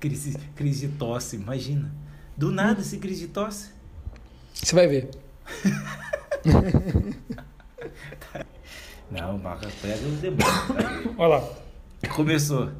crise, crise de tosse, imagina. Do nada, se crise de tosse. Você vai ver. Não, marca pega os demônios. Olha lá. Começou.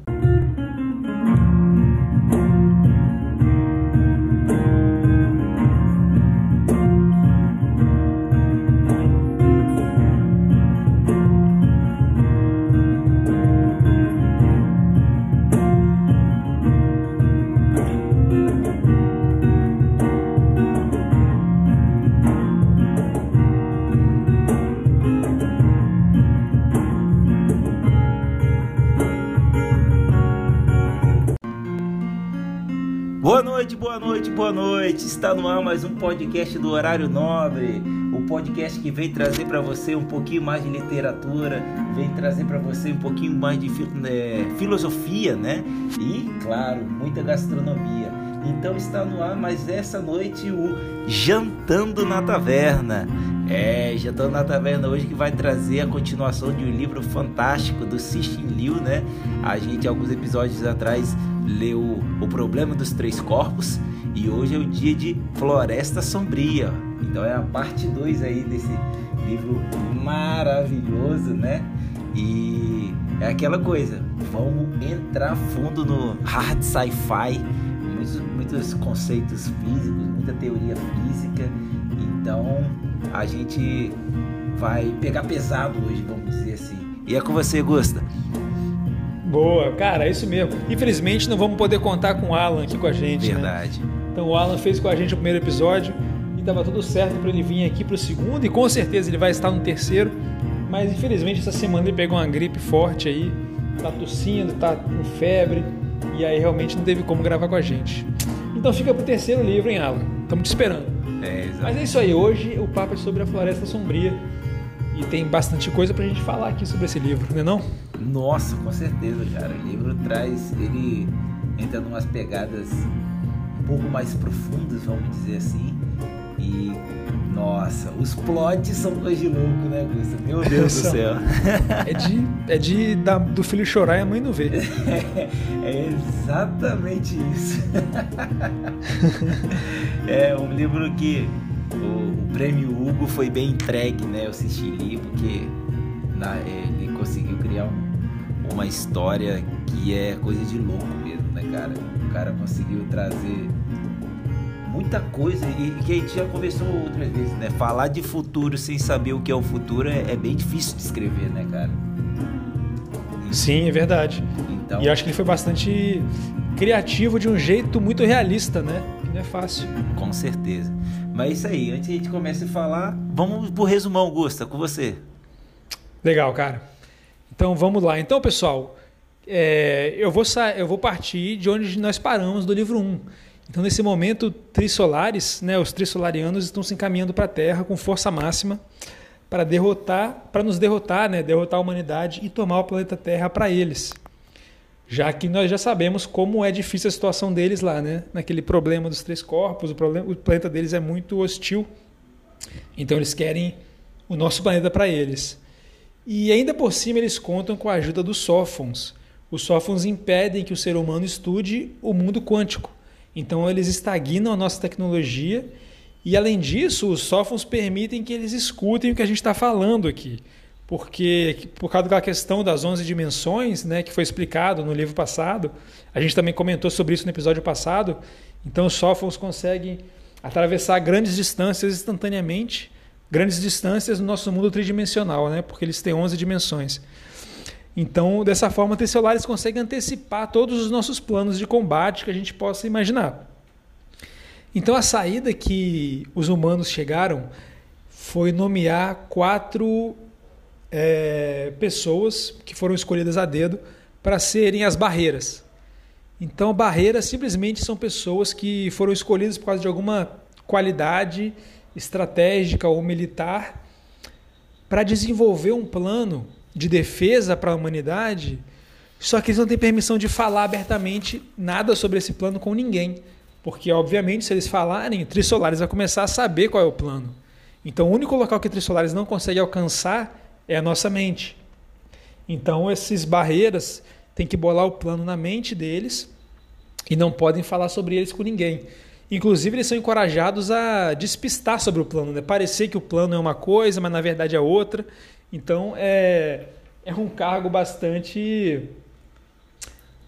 Noite, boa noite. Está no ar mais um podcast do Horário Nobre. O podcast que vem trazer para você um pouquinho mais de literatura, vem trazer para você um pouquinho mais de é, filosofia, né? E, claro, muita gastronomia. Então está no ar mais essa noite o Jantando na Taverna. É, Jantando na Taverna hoje que vai trazer a continuação de um livro fantástico do Cixin Liu, né? A gente alguns episódios atrás leu O Problema dos Três Corpos e hoje é o dia de Floresta Sombria. Então é a parte 2 aí desse livro maravilhoso, né? E é aquela coisa, vamos entrar fundo no hard sci-fi, muitos, muitos conceitos físicos, muita teoria física. Então a gente vai pegar pesado hoje, vamos dizer assim. E é com você, Gusta. Boa, cara, é isso mesmo. Infelizmente não vamos poder contar com o Alan aqui com a gente. Né? Verdade. Né? Então o Alan fez com a gente o primeiro episódio e estava tudo certo para ele vir aqui para o segundo e com certeza ele vai estar no terceiro. Mas infelizmente essa semana ele pegou uma gripe forte aí, tá tossindo, tá com febre e aí realmente não teve como gravar com a gente. Então fica pro terceiro livro, hein, Alan? Estamos te esperando. É, exatamente. Mas é isso aí, hoje o papo é sobre a Floresta Sombria e tem bastante coisa pra gente falar aqui sobre esse livro, não é não? Nossa, com certeza, cara. O livro traz, ele entra em umas pegadas pouco mais profundas, vamos dizer assim. E nossa, os plots são coisa de louco, né, Gusta? Meu Deus do céu. É de, é de da, do filho chorar e a mãe não ver. É, é exatamente isso. é um livro que o, o, prêmio Hugo foi bem entregue, né? Eu assisti ali porque na, ele conseguiu criar um, uma história que é coisa de louco mesmo, né, cara? O cara conseguiu trazer muita coisa e que a gente já conversou outras vezes, né? Falar de futuro sem saber o que é o futuro é, é bem difícil de escrever, né, cara? Sim, é verdade. Então... E eu acho que ele foi bastante criativo de um jeito muito realista, né? Que não é fácil. Com certeza. Mas é isso aí, antes de a gente começar a falar, vamos pro resumão, Augusta, com você. Legal, cara. Então vamos lá. Então, pessoal, é, eu, vou eu vou partir de onde nós paramos do livro 1. Então, nesse momento, Trissolares, né, os Trissolarianos estão se encaminhando para a Terra com força máxima para derrotar, para nos derrotar, né, derrotar a humanidade e tomar o planeta Terra para eles. Já que nós já sabemos como é difícil a situação deles lá, né? Naquele problema dos três corpos, o, problema, o planeta deles é muito hostil. Então eles querem o nosso planeta para eles. E ainda por cima eles contam com a ajuda dos sófons. Os sófons impedem que o ser humano estude o mundo quântico. Então eles estagnam a nossa tecnologia e além disso, os sófons permitem que eles escutem o que a gente está falando aqui. Porque por causa da questão das 11 dimensões, né, que foi explicado no livro passado, a gente também comentou sobre isso no episódio passado. Então os sófons conseguem atravessar grandes distâncias instantaneamente grandes distâncias no nosso mundo tridimensional, né? porque eles têm 11 dimensões. Então, dessa forma, Tesselares consegue antecipar todos os nossos planos de combate que a gente possa imaginar. Então, a saída que os humanos chegaram foi nomear quatro é, pessoas que foram escolhidas a dedo para serem as barreiras. Então, barreiras simplesmente são pessoas que foram escolhidas por causa de alguma qualidade estratégica ou militar para desenvolver um plano de defesa para a humanidade, só que eles não têm permissão de falar abertamente nada sobre esse plano com ninguém. Porque, obviamente, se eles falarem, Trissolares vai começar a saber qual é o plano. Então, o único local que Trissolares não consegue alcançar é a nossa mente. Então, essas barreiras têm que bolar o plano na mente deles e não podem falar sobre eles com ninguém. Inclusive, eles são encorajados a despistar sobre o plano, né? Parecer que o plano é uma coisa, mas na verdade é outra. Então, é, é um cargo bastante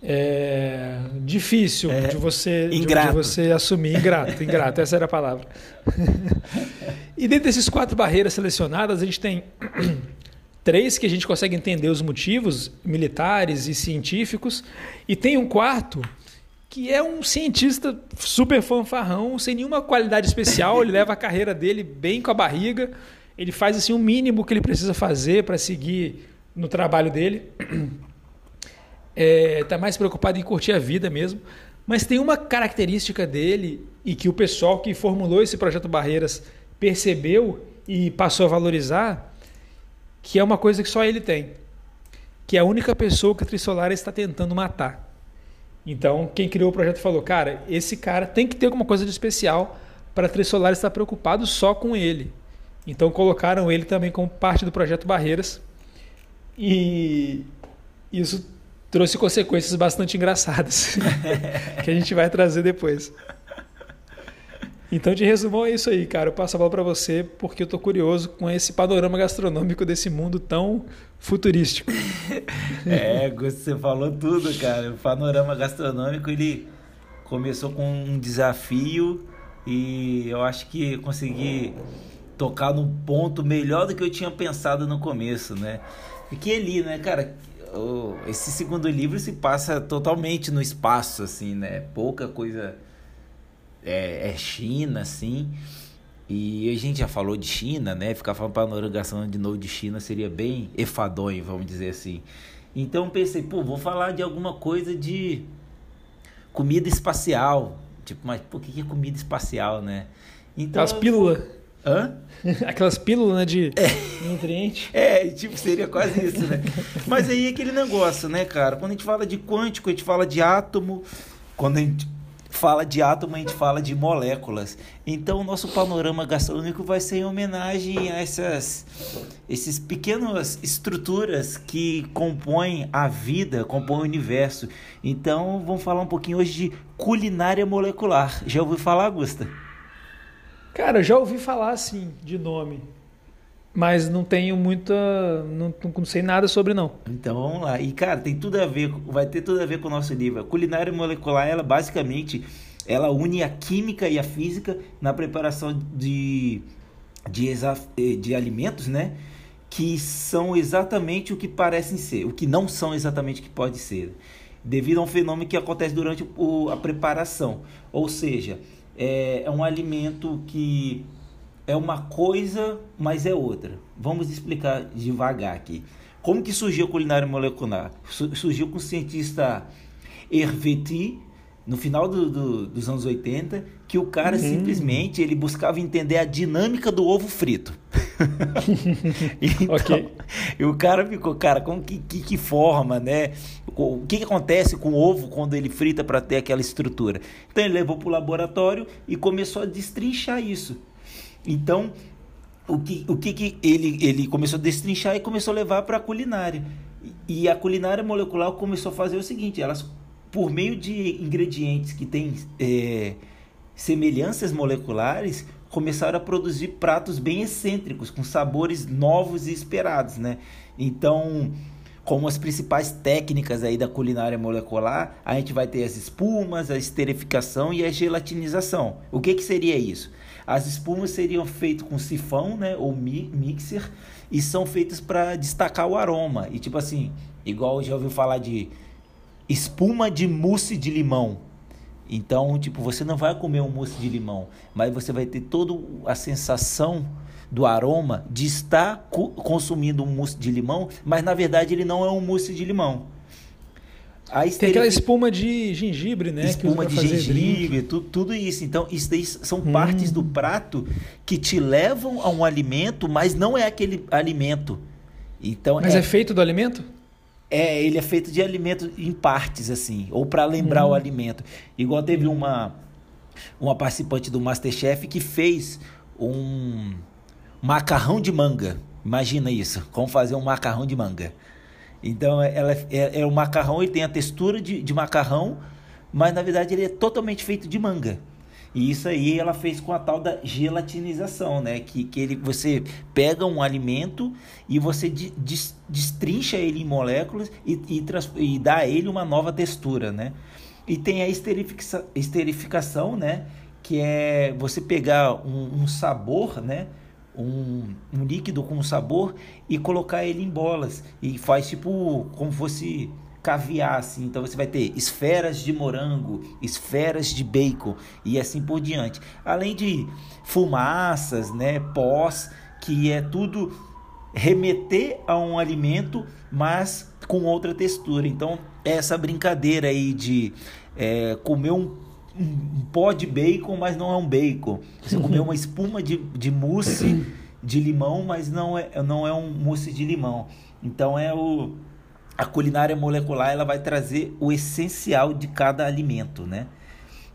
é, difícil é, de, você, de, de, você assumir. Ingrato, ingrato, essa era a palavra. e dentro desses quatro barreiras selecionadas, a gente tem três que a gente consegue entender os motivos, militares e científicos, e tem um quarto que é um cientista super fanfarrão, sem nenhuma qualidade especial, ele leva a carreira dele bem com a barriga, ele faz assim o mínimo que ele precisa fazer para seguir no trabalho dele. Está é, mais preocupado em curtir a vida mesmo. Mas tem uma característica dele e que o pessoal que formulou esse projeto Barreiras percebeu e passou a valorizar, que é uma coisa que só ele tem, que é a única pessoa que a Trissolar está tentando matar. Então, quem criou o projeto falou: cara, esse cara tem que ter alguma coisa de especial para a Trisolar estar preocupado só com ele. Então, colocaram ele também como parte do projeto Barreiras. E isso trouxe consequências bastante engraçadas que a gente vai trazer depois. Então, de resumão, é isso aí, cara. Eu passo a bola para você porque eu tô curioso com esse panorama gastronômico desse mundo tão futurístico. é, você falou tudo, cara. O panorama gastronômico, ele começou com um desafio e eu acho que consegui tocar num ponto melhor do que eu tinha pensado no começo, né? E que ali, né, cara, esse segundo livro se passa totalmente no espaço, assim, né? Pouca coisa é, é China, assim. E a gente já falou de China, né? Ficar falando panorama de novo de China seria bem efadonho, vamos dizer assim. Então pensei, pô, vou falar de alguma coisa de comida espacial. Tipo, mas por que é comida espacial, né? Então, As pílulas. Hã? Aquelas pílulas né, de é. nutriente. É, tipo, seria quase isso, né? Mas aí é aquele negócio, né, cara? Quando a gente fala de quântico, a gente fala de átomo. Quando a gente fala de átomo, a gente fala de moléculas. Então, o nosso panorama gastronômico vai ser em homenagem a essas esses pequenas estruturas que compõem a vida, compõem o universo. Então, vamos falar um pouquinho hoje de culinária molecular. Já ouviu falar, Gusta? Cara, já ouvi falar assim, de nome. Mas não tenho muita. Não, não sei nada sobre, não. Então vamos lá. E, cara, tem tudo a ver, vai ter tudo a ver com o nosso livro. A culinária molecular, ela basicamente ela une a química e a física na preparação de, de, eh, de alimentos, né? Que são exatamente o que parecem ser, o que não são exatamente o que pode ser, devido a um fenômeno que acontece durante o, a preparação. Ou seja, é, é um alimento que é uma coisa, mas é outra. Vamos explicar devagar aqui. Como que surgiu a culinária molecular? Surgiu com o cientista Hervé no final do, do, dos anos 80, que o cara hum. simplesmente ele buscava entender a dinâmica do ovo frito. então, okay. E o cara ficou, cara, como que, que, que forma, né? O que, que acontece com o ovo quando ele frita para ter aquela estrutura? Então ele levou para o laboratório e começou a destrinchar isso. Então, o que, o que, que ele, ele começou a destrinchar e começou a levar para a culinária. E a culinária molecular começou a fazer o seguinte: elas, por meio de ingredientes que têm é, semelhanças moleculares, começaram a produzir pratos bem excêntricos, com sabores novos e esperados, né? Então, como as principais técnicas aí da culinária molecular, a gente vai ter as espumas, a esterificação e a gelatinização. O que, que seria isso? As espumas seriam feitas com sifão, né, ou mi mixer, e são feitas para destacar o aroma. E tipo assim, igual já ouviu falar de espuma de mousse de limão. Então, tipo, você não vai comer um mousse de limão, mas você vai ter toda a sensação do aroma de estar consumindo um mousse de limão, mas na verdade ele não é um mousse de limão. Tem aquela espuma de gengibre, né? Espuma de gengibre, tudo, tudo, isso. Então, isso daí são hum. partes do prato que te levam a um alimento, mas não é aquele alimento. Então, mas é, é feito do alimento? É, ele é feito de alimento em partes, assim, ou para lembrar hum. o alimento. Igual teve uma, uma participante do Masterchef que fez um macarrão de manga. Imagina isso, como fazer um macarrão de manga. Então, ela é, é, é o macarrão, ele tem a textura de, de macarrão, mas na verdade ele é totalmente feito de manga. E isso aí ela fez com a tal da gelatinização, né? Que, que ele, você pega um alimento e você dis, destrincha ele em moléculas e, e, e dá a ele uma nova textura, né? E tem a esterifica, esterificação, né? Que é você pegar um, um sabor, né? Um, um, líquido com sabor e colocar ele em bolas. E faz tipo como fosse caviar, assim. Então você vai ter esferas de morango, esferas de bacon e assim por diante. Além de fumaças, né, pós, que é tudo remeter a um alimento, mas com outra textura. Então essa brincadeira aí de é, comer um, um, pó de bacon, mas não é um bacon. Você comer uma espuma de, de mousse de limão, mas não é, não é um mousse de limão. Então é o a culinária molecular ela vai trazer o essencial de cada alimento, né?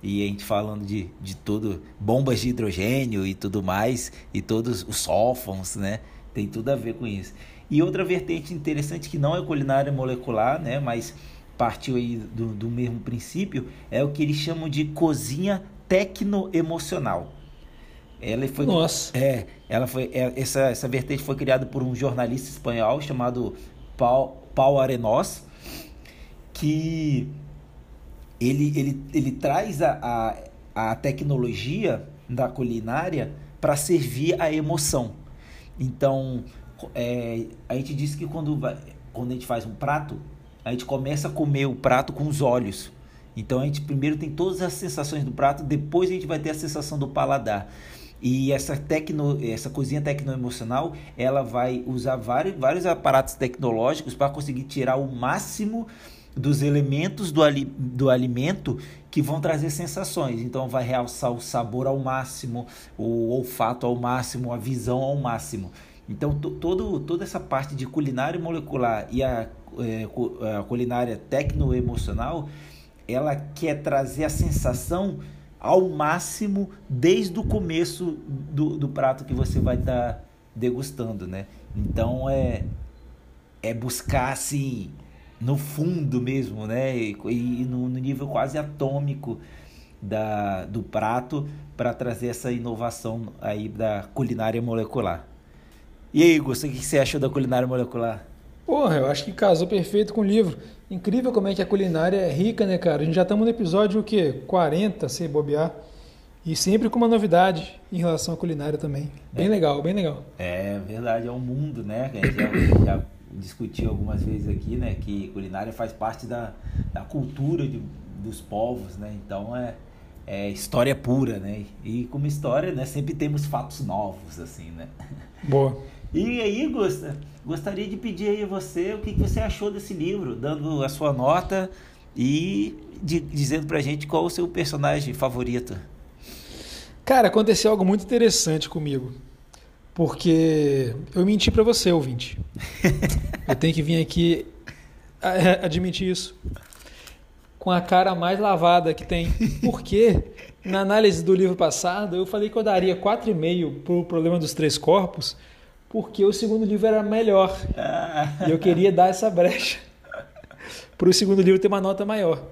E a gente falando de, de tudo, bombas de hidrogênio e tudo mais, e todos os sulfons, né? Tem tudo a ver com isso. E outra vertente interessante que não é culinária molecular, né? Mas partiu aí do, do mesmo princípio, é o que eles chamam de cozinha tecno-emocional. Ela foi, Nossa. É, ela foi, é, essa, essa vertente foi criada por um jornalista espanhol chamado Paul, Paul Arenós, que ele, ele, ele traz a, a, a tecnologia da culinária para servir a emoção. Então, é, a gente diz que quando, vai, quando a gente faz um prato, a gente começa a comer o prato com os olhos. Então a gente primeiro tem todas as sensações do prato, depois a gente vai ter a sensação do paladar. E essa, tecno, essa cozinha tecnoemocional, ela vai usar vários, vários aparatos tecnológicos para conseguir tirar o máximo dos elementos do, ali, do alimento que vão trazer sensações. Então vai realçar o sabor ao máximo, o olfato ao máximo, a visão ao máximo. Então todo, toda essa parte de culinária molecular e a, é, a culinária tecnoemocional, ela quer trazer a sensação ao máximo desde o começo do, do prato que você vai estar tá degustando, né? Então é é buscar assim no fundo mesmo, né? E, e no, no, nível quase atômico da, do prato para trazer essa inovação aí da culinária molecular. E aí, Gusto, o que você achou da culinária molecular? Porra, eu acho que casou perfeito com o livro. Incrível como é que a culinária é rica, né, cara? A gente já estamos no episódio o quê? 40, sem bobear. E sempre com uma novidade em relação à culinária também. Bem é. legal, bem legal. É verdade, é um mundo, né? Que a gente já, já discutiu algumas vezes aqui, né? Que culinária faz parte da, da cultura de, dos povos, né? Então é, é história pura, né? E como história, né? Sempre temos fatos novos, assim, né? Boa. E aí, Gusta, gostaria de pedir aí a você o que você achou desse livro, dando a sua nota e de, dizendo pra gente qual o seu personagem favorito. Cara, aconteceu algo muito interessante comigo. Porque eu menti para você, ouvinte. eu tenho que vir aqui admitir isso. Com a cara mais lavada que tem. Porque na análise do livro passado eu falei que eu daria 4,5 pro problema dos três corpos porque o segundo livro era melhor. e eu queria dar essa brecha para o segundo livro ter uma nota maior.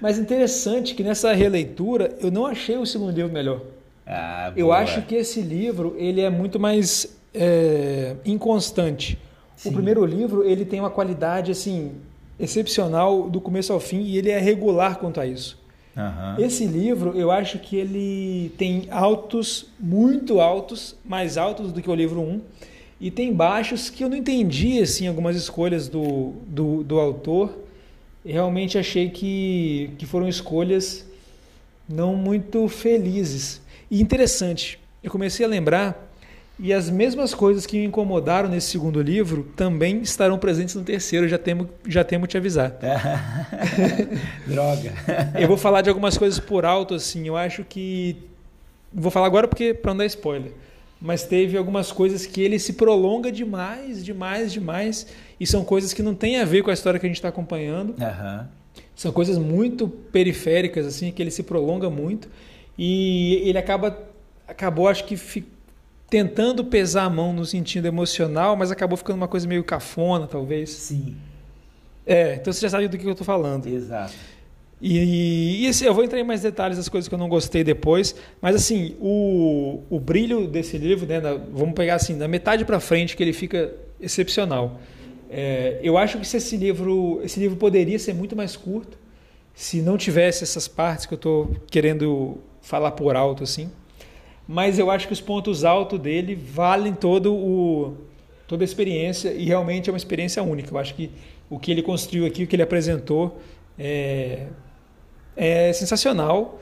Mas interessante que nessa releitura eu não achei o segundo livro melhor. Ah, eu acho que esse livro ele é muito mais é, inconstante. Sim. O primeiro livro ele tem uma qualidade assim excepcional do começo ao fim e ele é regular quanto a isso. Uhum. Esse livro, eu acho que ele tem altos, muito altos, mais altos do que o livro 1, e tem baixos que eu não entendi assim algumas escolhas do, do, do autor. realmente achei que, que foram escolhas não muito felizes. E interessante, eu comecei a lembrar e as mesmas coisas que me incomodaram nesse segundo livro também estarão presentes no terceiro, já temo, já temo te avisar. Droga. eu vou falar de algumas coisas por alto, assim. Eu acho que. Vou falar agora porque para não dar spoiler mas teve algumas coisas que ele se prolonga demais, demais, demais, e são coisas que não têm a ver com a história que a gente está acompanhando. Uhum. São coisas muito periféricas, assim, que ele se prolonga muito, e ele acaba, acabou, acho que, fi, tentando pesar a mão no sentido emocional, mas acabou ficando uma coisa meio cafona, talvez. Sim. É, então você já sabe do que eu estou falando. Exato. E, e assim, eu vou entrar em mais detalhes das coisas que eu não gostei depois, mas assim, o, o brilho desse livro, né, na, vamos pegar assim, da metade para frente que ele fica excepcional. É, eu acho que se esse livro, esse livro poderia ser muito mais curto, se não tivesse essas partes que eu estou querendo falar por alto assim. Mas eu acho que os pontos altos dele valem todo o toda a experiência e realmente é uma experiência única. Eu acho que o que ele construiu aqui, o que ele apresentou, é, é sensacional,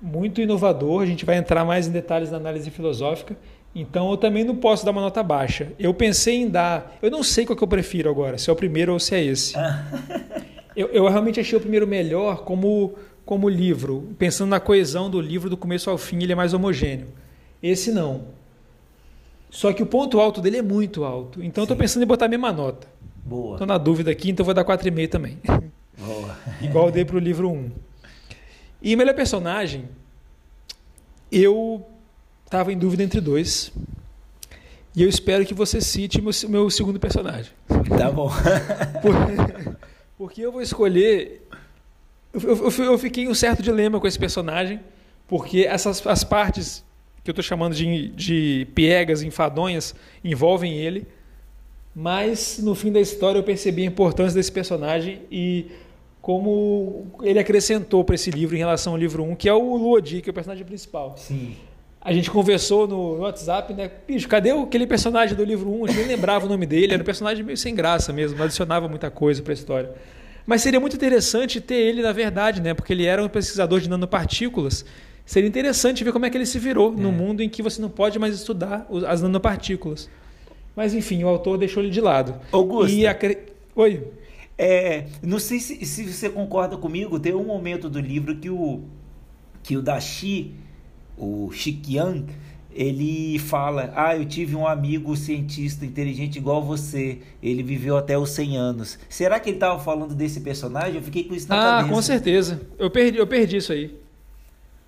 muito inovador. A gente vai entrar mais em detalhes na análise filosófica. Então eu também não posso dar uma nota baixa. Eu pensei em dar. Eu não sei qual que eu prefiro agora, se é o primeiro ou se é esse. eu, eu realmente achei o primeiro melhor como, como livro. Pensando na coesão do livro, do começo ao fim, ele é mais homogêneo. Esse não. Só que o ponto alto dele é muito alto. Então eu estou pensando em botar a mesma nota. Boa. Estou na dúvida aqui, então vou dar 4,5 também. Boa. Igual eu dei para o livro 1. E melhor personagem, eu estava em dúvida entre dois. E eu espero que você cite meu, meu segundo personagem. Tá bom. Porque, porque eu vou escolher. Eu, eu, eu, fiquei em um certo dilema com esse personagem, porque essas as partes que eu estou chamando de, de piegas, enfadonhas, envolvem ele. Mas no fim da história eu percebi a importância desse personagem e como ele acrescentou para esse livro em relação ao livro 1, que é o Luodi, que é o personagem principal. Sim. A gente conversou no WhatsApp, né? Bicho, cadê aquele personagem do livro 1? A gente nem lembrava o nome dele, era um personagem meio sem graça mesmo, não adicionava muita coisa para a história. Mas seria muito interessante ter ele, na verdade, né? Porque ele era um pesquisador de nanopartículas. Seria interessante ver como é que ele se virou é. no mundo em que você não pode mais estudar as nanopartículas. Mas enfim, o autor deixou ele de lado. Augusto. E. Oi. É, não sei se, se você concorda comigo, tem um momento do livro que o, que o Dashi, o Shikian, ele fala: Ah, eu tive um amigo cientista inteligente igual você. Ele viveu até os 100 anos. Será que ele estava falando desse personagem? Eu fiquei com isso na ah, cabeça. Ah, com certeza. Eu perdi, eu perdi isso aí.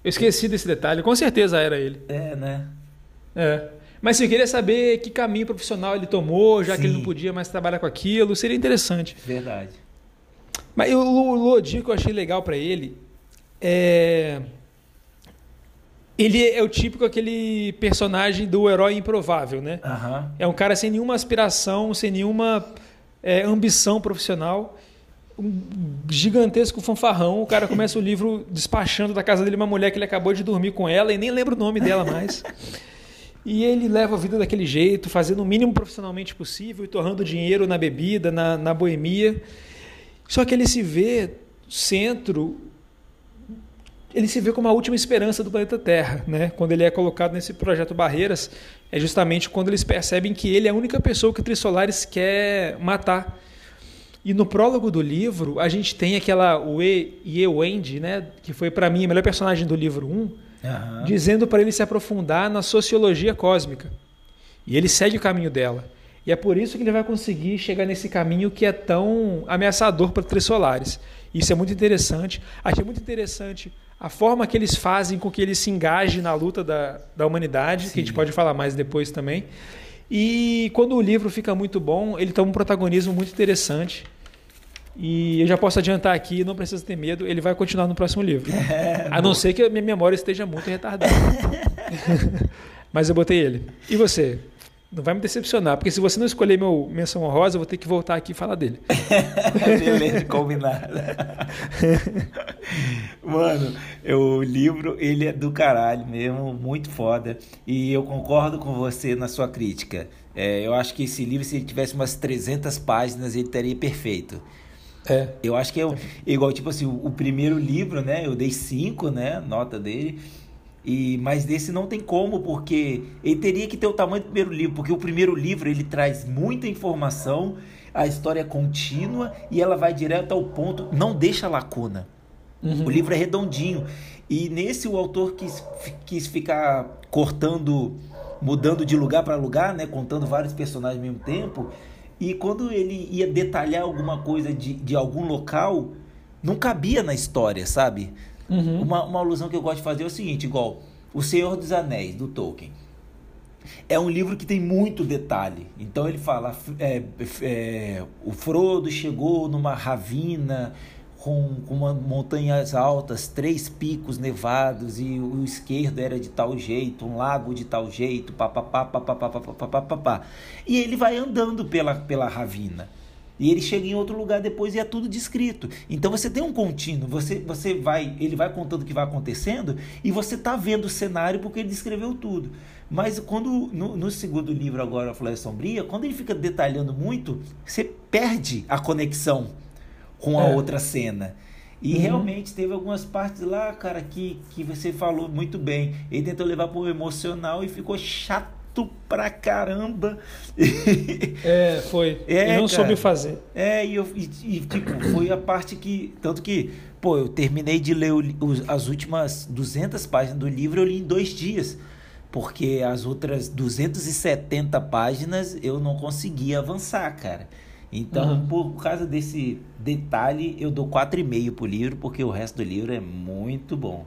Eu esqueci desse detalhe. Com certeza era ele. É, né? É. Mas eu queria saber que caminho profissional ele tomou, já Sim. que ele não podia mais trabalhar com aquilo. Seria interessante. Verdade. Mas o, o Lodi que eu achei legal para ele é. Ele é o típico aquele personagem do herói improvável, né? Uhum. É um cara sem nenhuma aspiração, sem nenhuma é, ambição profissional. Um gigantesco fanfarrão. O cara começa o livro despachando da casa dele uma mulher que ele acabou de dormir com ela e nem lembra o nome dela mais. E ele leva a vida daquele jeito, fazendo o mínimo profissionalmente possível e torrando dinheiro na bebida, na, na boemia. Só que ele se vê centro, ele se vê como a última esperança do planeta Terra, né? Quando ele é colocado nesse projeto Barreiras, é justamente quando eles percebem que ele é a única pessoa que o Trissolares quer matar. E no prólogo do livro, a gente tem aquela Ye Wendy, né, que foi para mim a melhor personagem do livro 1, uhum. dizendo para ele se aprofundar na sociologia cósmica. E ele segue o caminho dela. E é por isso que ele vai conseguir chegar nesse caminho que é tão ameaçador para três solares. Isso é muito interessante. Achei muito interessante a forma que eles fazem com que ele se engaje na luta da, da humanidade, Sim. que a gente pode falar mais depois também. E quando o livro fica muito bom, ele toma um protagonismo muito interessante. E eu já posso adiantar aqui, não precisa ter medo, ele vai continuar no próximo livro. É, a não ser que a minha memória esteja muito retardada. Mas eu botei ele. E você? Não vai me decepcionar, porque se você não escolher meu menção honrosa, eu vou ter que voltar aqui e falar dele. Beleza, combinado. Mano, o livro, ele é do caralho mesmo, muito foda. E eu concordo com você na sua crítica. É, eu acho que esse livro, se ele tivesse umas 300 páginas, ele estaria perfeito. É. Eu acho que é igual, tipo assim, o, o, primeiro livro, né? Eu dei cinco, né? Nota dele. E, mas desse não tem como, porque ele teria que ter o tamanho do primeiro livro, porque o primeiro livro ele traz muita informação, a história é contínua e ela vai direto ao ponto, não deixa lacuna. Uhum. O livro é redondinho. E nesse o autor quis, quis ficar cortando, mudando de lugar para lugar, né? Contando vários personagens ao mesmo tempo. E quando ele ia detalhar alguma coisa de, de algum local, não cabia na história, sabe? Uhum. Uma, uma alusão que eu gosto de fazer é o seguinte, igual O Senhor dos Anéis, do Tolkien. É um livro que tem muito detalhe. Então ele fala, é, é, o Frodo chegou numa ravina com, com uma, montanhas altas, três picos nevados e o esquerdo era de tal jeito, um lago de tal jeito, papapá, papapá, papapá, papapá. E ele vai andando pela, pela ravina. E ele chega em outro lugar depois e é tudo descrito. Então você tem um contínuo, você, você vai, ele vai contando o que vai acontecendo e você está vendo o cenário porque ele descreveu tudo. Mas quando no, no segundo livro agora, a Floresta Sombria, quando ele fica detalhando muito, você perde a conexão com a é. outra cena. E uhum. realmente teve algumas partes lá, cara, que, que você falou muito bem. Ele tentou levar pro emocional e ficou chato pra caramba. É, foi. É, e não cara, soube fazer. É, e, eu, e, e, tipo, foi a parte que. Tanto que, pô, eu terminei de ler o, os, as últimas 200 páginas do livro, eu li em dois dias. Porque as outras 270 páginas eu não conseguia avançar, cara. Então, uhum. por causa desse detalhe, eu dou 4,5 pro livro, porque o resto do livro é muito bom.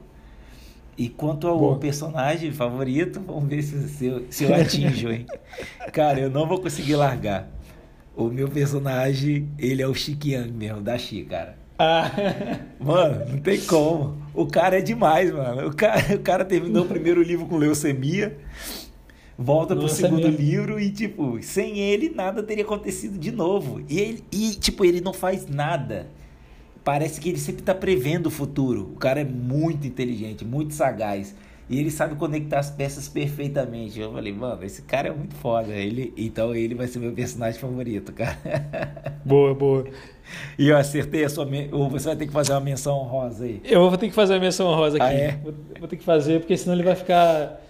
E quanto ao Boa. personagem favorito, vamos ver se, se, eu, se eu atinjo, hein? Cara, eu não vou conseguir largar. O meu personagem, ele é o Chiquiang mesmo, da Chi, cara. Ah. Mano, não tem como. O cara é demais, mano. O cara, o cara terminou o primeiro livro com leucemia volta Nossa, pro segundo é livro e, tipo, sem ele nada teria acontecido de novo. E, ele, e, tipo, ele não faz nada. Parece que ele sempre tá prevendo o futuro. O cara é muito inteligente, muito sagaz. E ele sabe conectar as peças perfeitamente. Eu falei, mano, esse cara é muito foda. Ele, então ele vai ser meu personagem favorito, cara. Boa, boa. E eu acertei a sua. Ou você vai ter que fazer uma menção honrosa aí. Eu vou ter que fazer uma menção honrosa aqui. Ah, é? vou, vou ter que fazer, porque senão ele vai ficar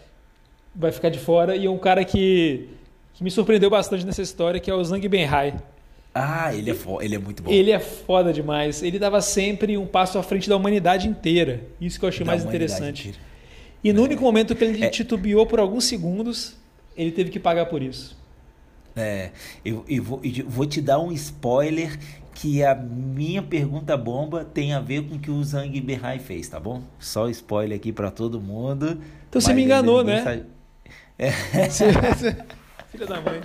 vai ficar de fora. E um cara que, que me surpreendeu bastante nessa história, que é o Zhang Benhai. Ah, ele é, ele é muito bom. Ele é foda demais. Ele dava sempre um passo à frente da humanidade inteira. Isso que eu achei da mais interessante. Inteira. E no é. único momento que ele é. titubeou por alguns segundos, ele teve que pagar por isso. É, eu, eu, vou, eu vou te dar um spoiler que a minha pergunta bomba tem a ver com o que o Zhang Benhai fez, tá bom? Só spoiler aqui para todo mundo. Então você me enganou, né? Sabe... É. Filha da mãe.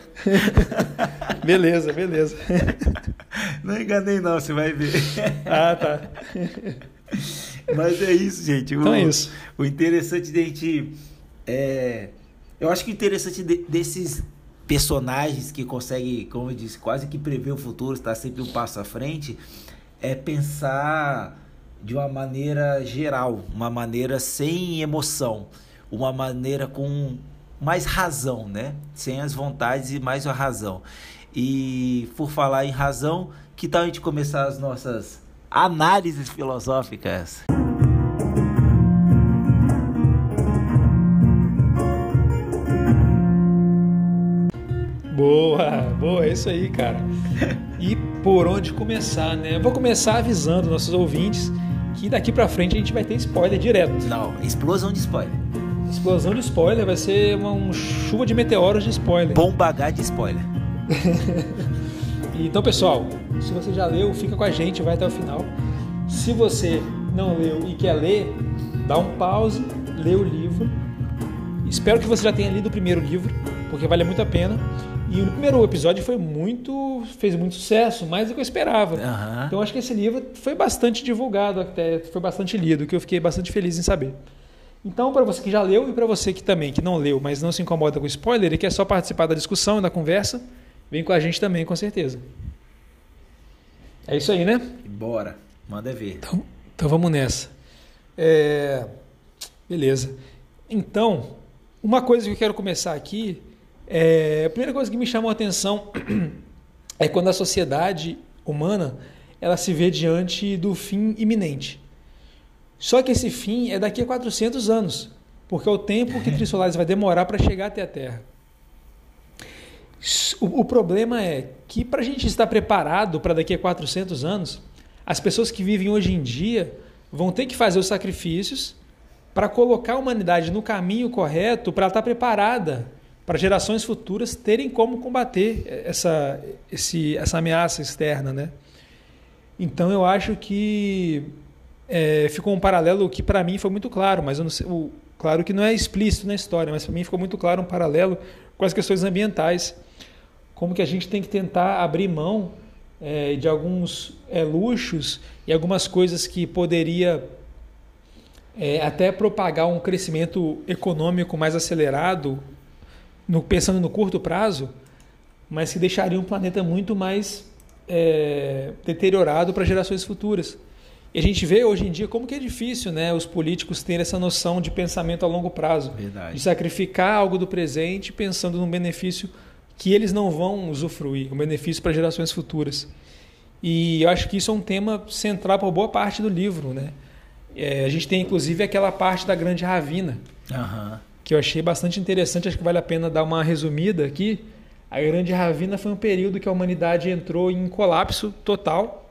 beleza, beleza. Não enganei não, você vai ver. Ah, tá. Mas é isso, gente. Então é isso. O interessante de a gente. É, eu acho que o interessante de, desses personagens que conseguem, como eu disse, quase que prever o futuro, estar sempre um passo à frente, é pensar de uma maneira geral, uma maneira sem emoção, uma maneira com mais razão, né? Sem as vontades e mais a razão. E por falar em razão, que tal a gente começar as nossas análises filosóficas? Boa, boa, é isso aí, cara. E por onde começar, né? Eu vou começar avisando nossos ouvintes que daqui para frente a gente vai ter spoiler direto. Não, explosão de spoiler. Explosão de spoiler vai ser uma um chuva de meteoros de spoiler. Bomba H de spoiler. então, pessoal, se você já leu, fica com a gente, vai até o final. Se você não leu e quer ler, dá um pause, lê o livro. Espero que você já tenha lido o primeiro livro, porque vale muito a pena. E o primeiro episódio foi muito. fez muito sucesso, mais do que eu esperava. Uhum. Então acho que esse livro foi bastante divulgado, até foi bastante lido, que eu fiquei bastante feliz em saber. Então, para você que já leu e para você que também que não leu, mas não se incomoda com spoiler e quer só participar da discussão e da conversa, vem com a gente também, com certeza. É isso aí, né? Bora, manda ver. Então, então vamos nessa. É... Beleza. Então, uma coisa que eu quero começar aqui, é... a primeira coisa que me chamou a atenção é quando a sociedade humana ela se vê diante do fim iminente. Só que esse fim é daqui a 400 anos, porque é o tempo que Trissolares vai demorar para chegar até a Terra. O, o problema é que para a gente estar preparado para daqui a 400 anos, as pessoas que vivem hoje em dia vão ter que fazer os sacrifícios para colocar a humanidade no caminho correto para estar preparada para gerações futuras terem como combater essa, esse, essa ameaça externa, né? Então eu acho que é, ficou um paralelo que para mim foi muito claro, mas sei, o, claro que não é explícito na história, mas para mim ficou muito claro um paralelo com as questões ambientais, como que a gente tem que tentar abrir mão é, de alguns é, luxos e algumas coisas que poderia é, até propagar um crescimento econômico mais acelerado, no, pensando no curto prazo, mas que deixaria um planeta muito mais é, deteriorado para gerações futuras. E a gente vê hoje em dia como que é difícil né, os políticos terem essa noção de pensamento a longo prazo. Verdade. De sacrificar algo do presente pensando num benefício que eles não vão usufruir, um benefício para gerações futuras. E eu acho que isso é um tema central para boa parte do livro. Né? É, a gente tem inclusive aquela parte da Grande Ravina, Aham. que eu achei bastante interessante, acho que vale a pena dar uma resumida aqui. A Grande Ravina foi um período que a humanidade entrou em colapso total,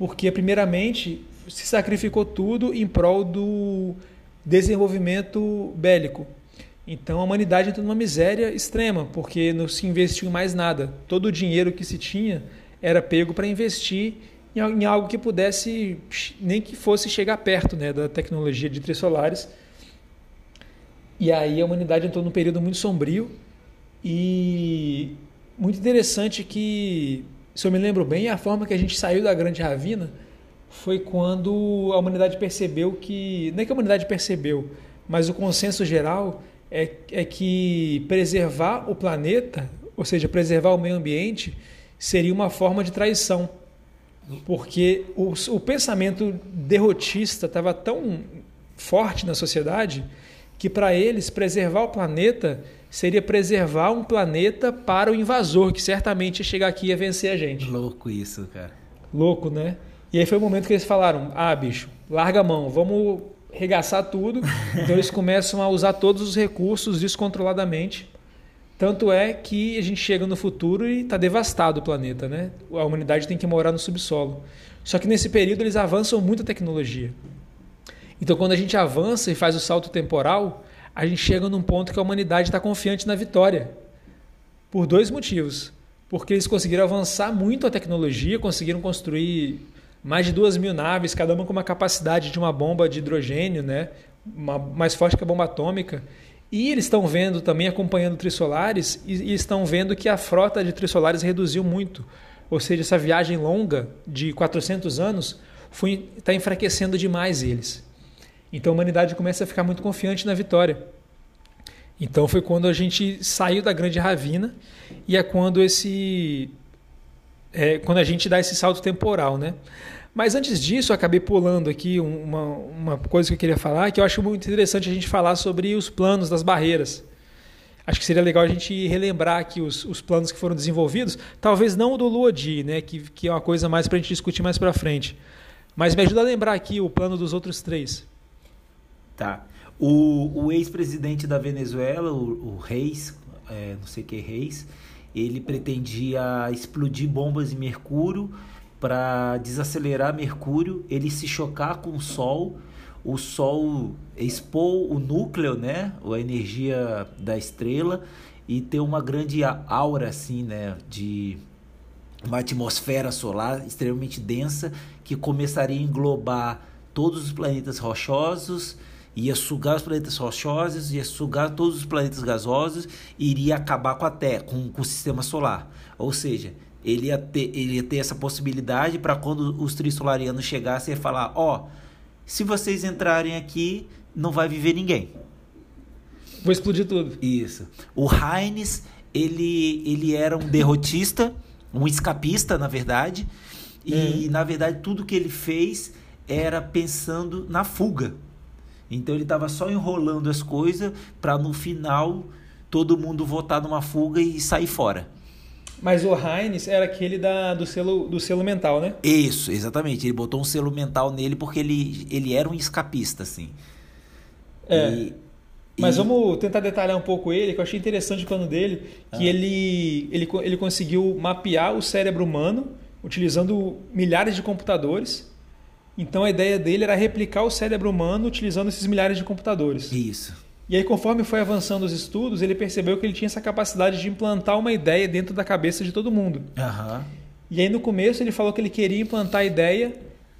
porque, primeiramente, se sacrificou tudo em prol do desenvolvimento bélico. Então, a humanidade entrou numa miséria extrema, porque não se investiu em mais nada. Todo o dinheiro que se tinha era pego para investir em al- em algo que pudesse, nem que fosse chegar perto né, da tecnologia de trissolares. E aí a humanidade entrou num período muito sombrio e muito interessante que, se eu me lembro bem, a forma que a gente saiu da Grande Ravina foi quando a humanidade percebeu que. Não é que a humanidade percebeu, mas o consenso geral é, é que preservar o planeta, ou seja, preservar o meio ambiente, seria uma forma de traição. Porque o, o pensamento derrotista estava tão forte na sociedade que, para eles, preservar o planeta seria preservar um planeta para o invasor, que certamente ia chegar aqui e ia vencer a gente. Louco isso, cara. Louco, né? E aí foi o momento que eles falaram: ah, bicho, larga a mão, vamos regaçar tudo. Então eles começam a usar todos os recursos descontroladamente. Tanto é que a gente chega no futuro e está devastado o planeta, né? A humanidade tem que morar no subsolo. Só que nesse período eles avançam muito a tecnologia. Então quando a gente avança e faz o salto temporal, a gente chega num ponto que a humanidade está confiante na vitória. Por dois motivos. Porque eles conseguiram avançar muito a tecnologia, conseguiram construir mais de duas mil naves, cada uma com uma capacidade de uma bomba de hidrogênio, né? Uma- mais forte que a bomba atômica. E eles estão vendo também, acompanhando trissolares, e, e estão vendo que a frota de trissolares reduziu muito. Ou seja, essa viagem longa de 400 anos está enfraquecendo demais eles. Então a humanidade começa a ficar muito confiante na vitória. Então foi quando a gente saiu da grande ravina e é quando esse é, quando a gente dá esse salto temporal, né? Mas antes disso, eu acabei pulando aqui uma, uma coisa que eu queria falar, que eu acho muito interessante a gente falar sobre os planos das barreiras. Acho que seria legal a gente relembrar aqui os, os planos que foram desenvolvidos, talvez não o do Luodi, né, que, que é uma coisa mais para a gente discutir mais para frente. Mas me ajuda a lembrar aqui o plano dos outros três. Tá. O, o ex-presidente da Venezuela, o, o Reis, é, não sei que Reis, ele pretendia explodir bombas em Mercúrio para desacelerar Mercúrio, ele se chocar com o Sol, o Sol expor o núcleo, né, a energia da estrela e ter uma grande aura assim, né, de uma atmosfera solar extremamente densa que começaria a englobar todos os planetas rochosos, ia sugar os planetas rochosos, ia sugar todos os planetas gasosos e iria acabar com a Terra, com, com o sistema solar. Ou seja, ele ia ter, ele ia ter essa possibilidade para quando os trissolarianos chegassem e falar, ó, se vocês entrarem aqui, não vai viver ninguém. Vou explodir tudo. Isso. O Heinz, ele, ele era um derrotista, um escapista, na verdade. E, na verdade, tudo que ele fez era pensando na fuga. Então, ele estava só enrolando as coisas para no final todo mundo votar numa fuga e sair fora. Mas o Heinz era aquele da, do, selo, do selo mental, né? Isso, exatamente. Ele botou um selo mental nele porque ele, ele era um escapista, assim. É. E- Mas e- vamos tentar detalhar um pouco ele, que eu achei interessante o plano dele, que ele, ele, co- ele conseguiu mapear o cérebro humano utilizando milhares de computadores. Então a ideia dele era replicar o cérebro humano utilizando esses milhares de computadores. Isso. E aí, conforme foi avançando os estudos, ele percebeu que ele tinha essa capacidade de implantar uma ideia dentro da cabeça de todo mundo. Aham. E aí, no começo, ele falou que ele queria implantar a ideia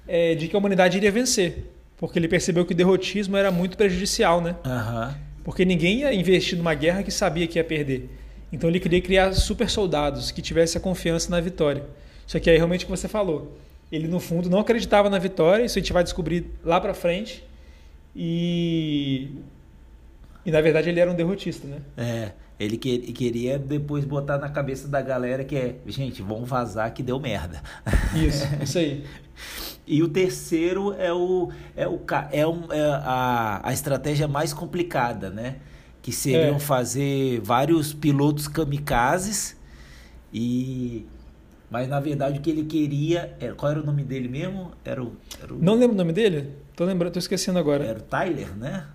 eh, de que a humanidade iria vencer, porque ele percebeu que o derrotismo era muito prejudicial, né? Aham. Porque ninguém ia investir numa guerra que sabia que ia perder. Então ele queria criar super soldados que tivessem a confiança na vitória. Só que aí realmente o que você falou. Ele, no fundo, não acreditava na vitória, isso a gente vai descobrir lá pra frente. E. E na verdade ele era um derrotista, né? É, ele que- queria depois botar na cabeça da galera que é, gente, vamos vazar que deu merda. Isso, isso aí. E o terceiro é o é o é, um, é a, a estratégia mais complicada, né? Que seriam É. fazer vários pilotos kamikazes e mas na verdade o que ele queria, era, qual era o nome dele mesmo? Era o, era o, Não lembro o nome dele? Tô lembrando, tô esquecendo agora. era o Tyler, né?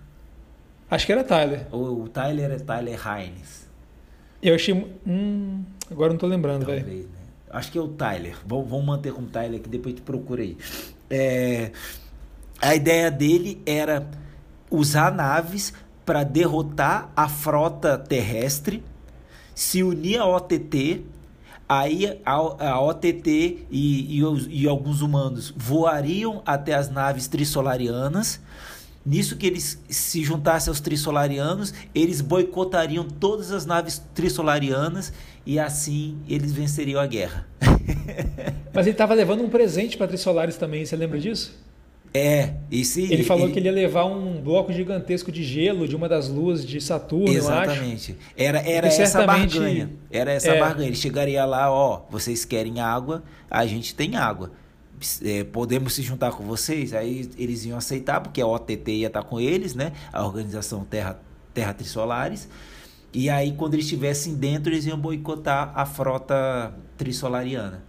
Acho que era Tyler. O, o Tyler é Tyler Hines. Eu achei. Hum, agora não tô lembrando, velho. Né? Acho que é o Tyler. Vamos, vamos manter como Tyler, que depois te procura aí. É, a ideia dele era usar naves para derrotar a frota terrestre, se unir à OTT. Aí a, a OTT e, e, os- e alguns humanos voariam até as naves trissolarianas. Nisso que eles se juntassem aos trissolarianos, eles boicotariam todas as naves trissolarianas e assim eles venceriam a guerra. Mas ele tava levando um presente pra Trissolares também, você lembra disso? É, esse Ele falou que ele ia levar um bloco gigantesco de gelo de uma das luas de Saturno, eu acho. Exatamente. Era, era Porque essa barganha. Era essa É. barganha. Ele chegaria lá, ó, vocês querem água, a gente tem água. É, podemos se juntar com vocês? Aí eles iam aceitar, porque a OTT ia estar com eles, né? A Organização Terra, Terra Trissolares. E aí, quando eles estivessem dentro, eles iam boicotar a frota trissolariana.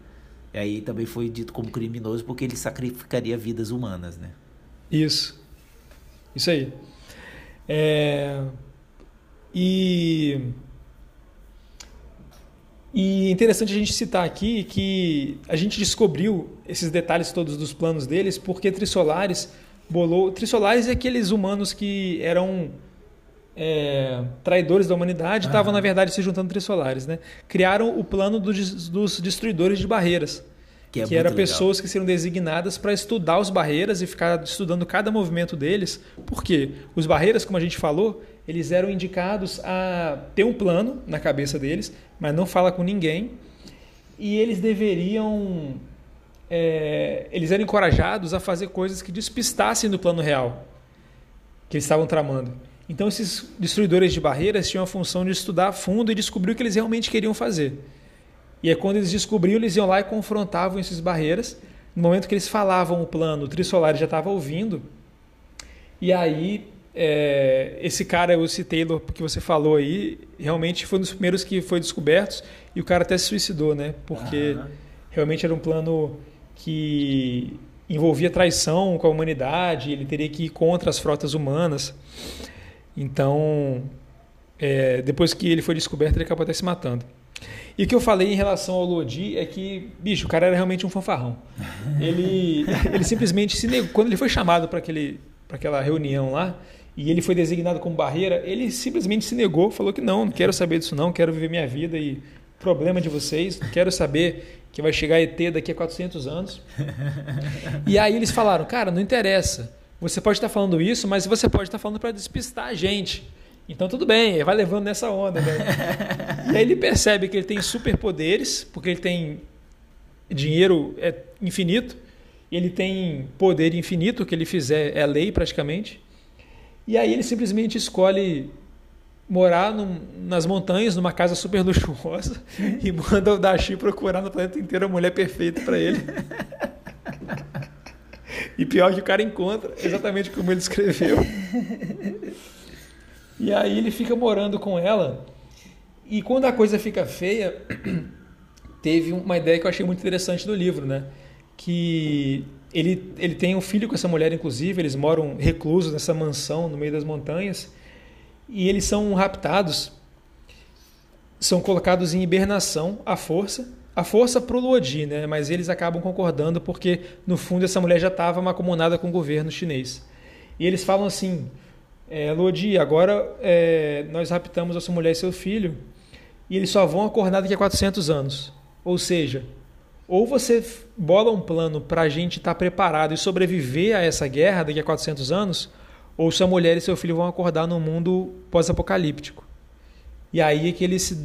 E aí também foi dito como criminoso, porque ele sacrificaria vidas humanas, né? Isso. Isso aí. É, E. E interessante a gente citar aqui que a gente descobriu esses detalhes todos dos planos deles porque Trissolares bolou. Trissolares é aqueles humanos que eram é, traidores da humanidade e estavam, na verdade, se juntando Trissolares, né? Criaram o plano dos, dos destruidores de barreiras Que, é que eram muito legal. pessoas que seriam designadas para estudar os barreiras e ficar estudando cada movimento deles. Por quê? Os barreiras, como a gente falou, eles eram indicados a ter um plano na cabeça deles, mas não fala com ninguém. E eles deveriam. é, eles eram encorajados a fazer coisas que despistassem do plano real que eles estavam tramando. Então, esses destruidores de barreiras tinham a função de estudar a fundo e descobrir o que eles realmente queriam fazer. E aí, quando eles descobriam, eles iam lá e confrontavam essas barreiras. No momento que eles falavam o plano, o Trissolar já estava ouvindo. E aí, é, esse cara, C. Taylor, que você falou aí, realmente foi um dos primeiros que foi descobertos. E o cara até se suicidou, né? Porque Aham. realmente era um plano que envolvia traição com a humanidade. Ele teria que ir contra as frotas humanas. Então, é, depois que ele foi descoberto, ele acabou até se matando. E o que eu falei em relação ao Lodi é que, bicho, o cara era realmente um fanfarrão. Ele, ele simplesmente se negou. Quando ele foi chamado para aquela reunião lá, e ele foi designado como barreira, ele simplesmente se negou, falou que não, não quero saber disso não, quero viver minha vida e problema de vocês, não quero saber que vai chegar ET daqui a 400 anos. E aí eles falaram, cara, não interessa, você pode estar falando isso, mas você pode estar falando para despistar a gente. Então tudo bem, vai levando nessa onda. Né? e aí ele percebe que ele tem superpoderes, porque ele tem dinheiro é infinito, ele tem poder infinito, o que ele fizer é lei praticamente. E aí ele simplesmente escolhe morar num, nas montanhas, numa casa super luxuosa, e manda o Dashi procurar no planeta inteiro a mulher perfeita para ele. E pior que o cara encontra exatamente como ele escreveu. E aí ele fica morando com ela. E quando a coisa fica feia, teve uma ideia que eu achei muito interessante do livro, né? Que ele, ele tem um filho com essa mulher, inclusive, eles moram reclusos nessa mansão no meio das montanhas. E eles são raptados, são colocados em hibernação à força. A força pro Luodi, né? Mas eles acabam concordando porque, no fundo, essa mulher já estava macumunada com o governo chinês. E eles falam assim: é, Lodi, agora é, nós raptamos a sua mulher e seu filho e eles só vão acordar daqui a 400 anos. Ou seja, ou você bola um plano para a gente estar tá preparado e sobreviver a essa guerra daqui a 400 anos, ou sua mulher e seu filho vão acordar num mundo pós-apocalíptico. E aí é que eles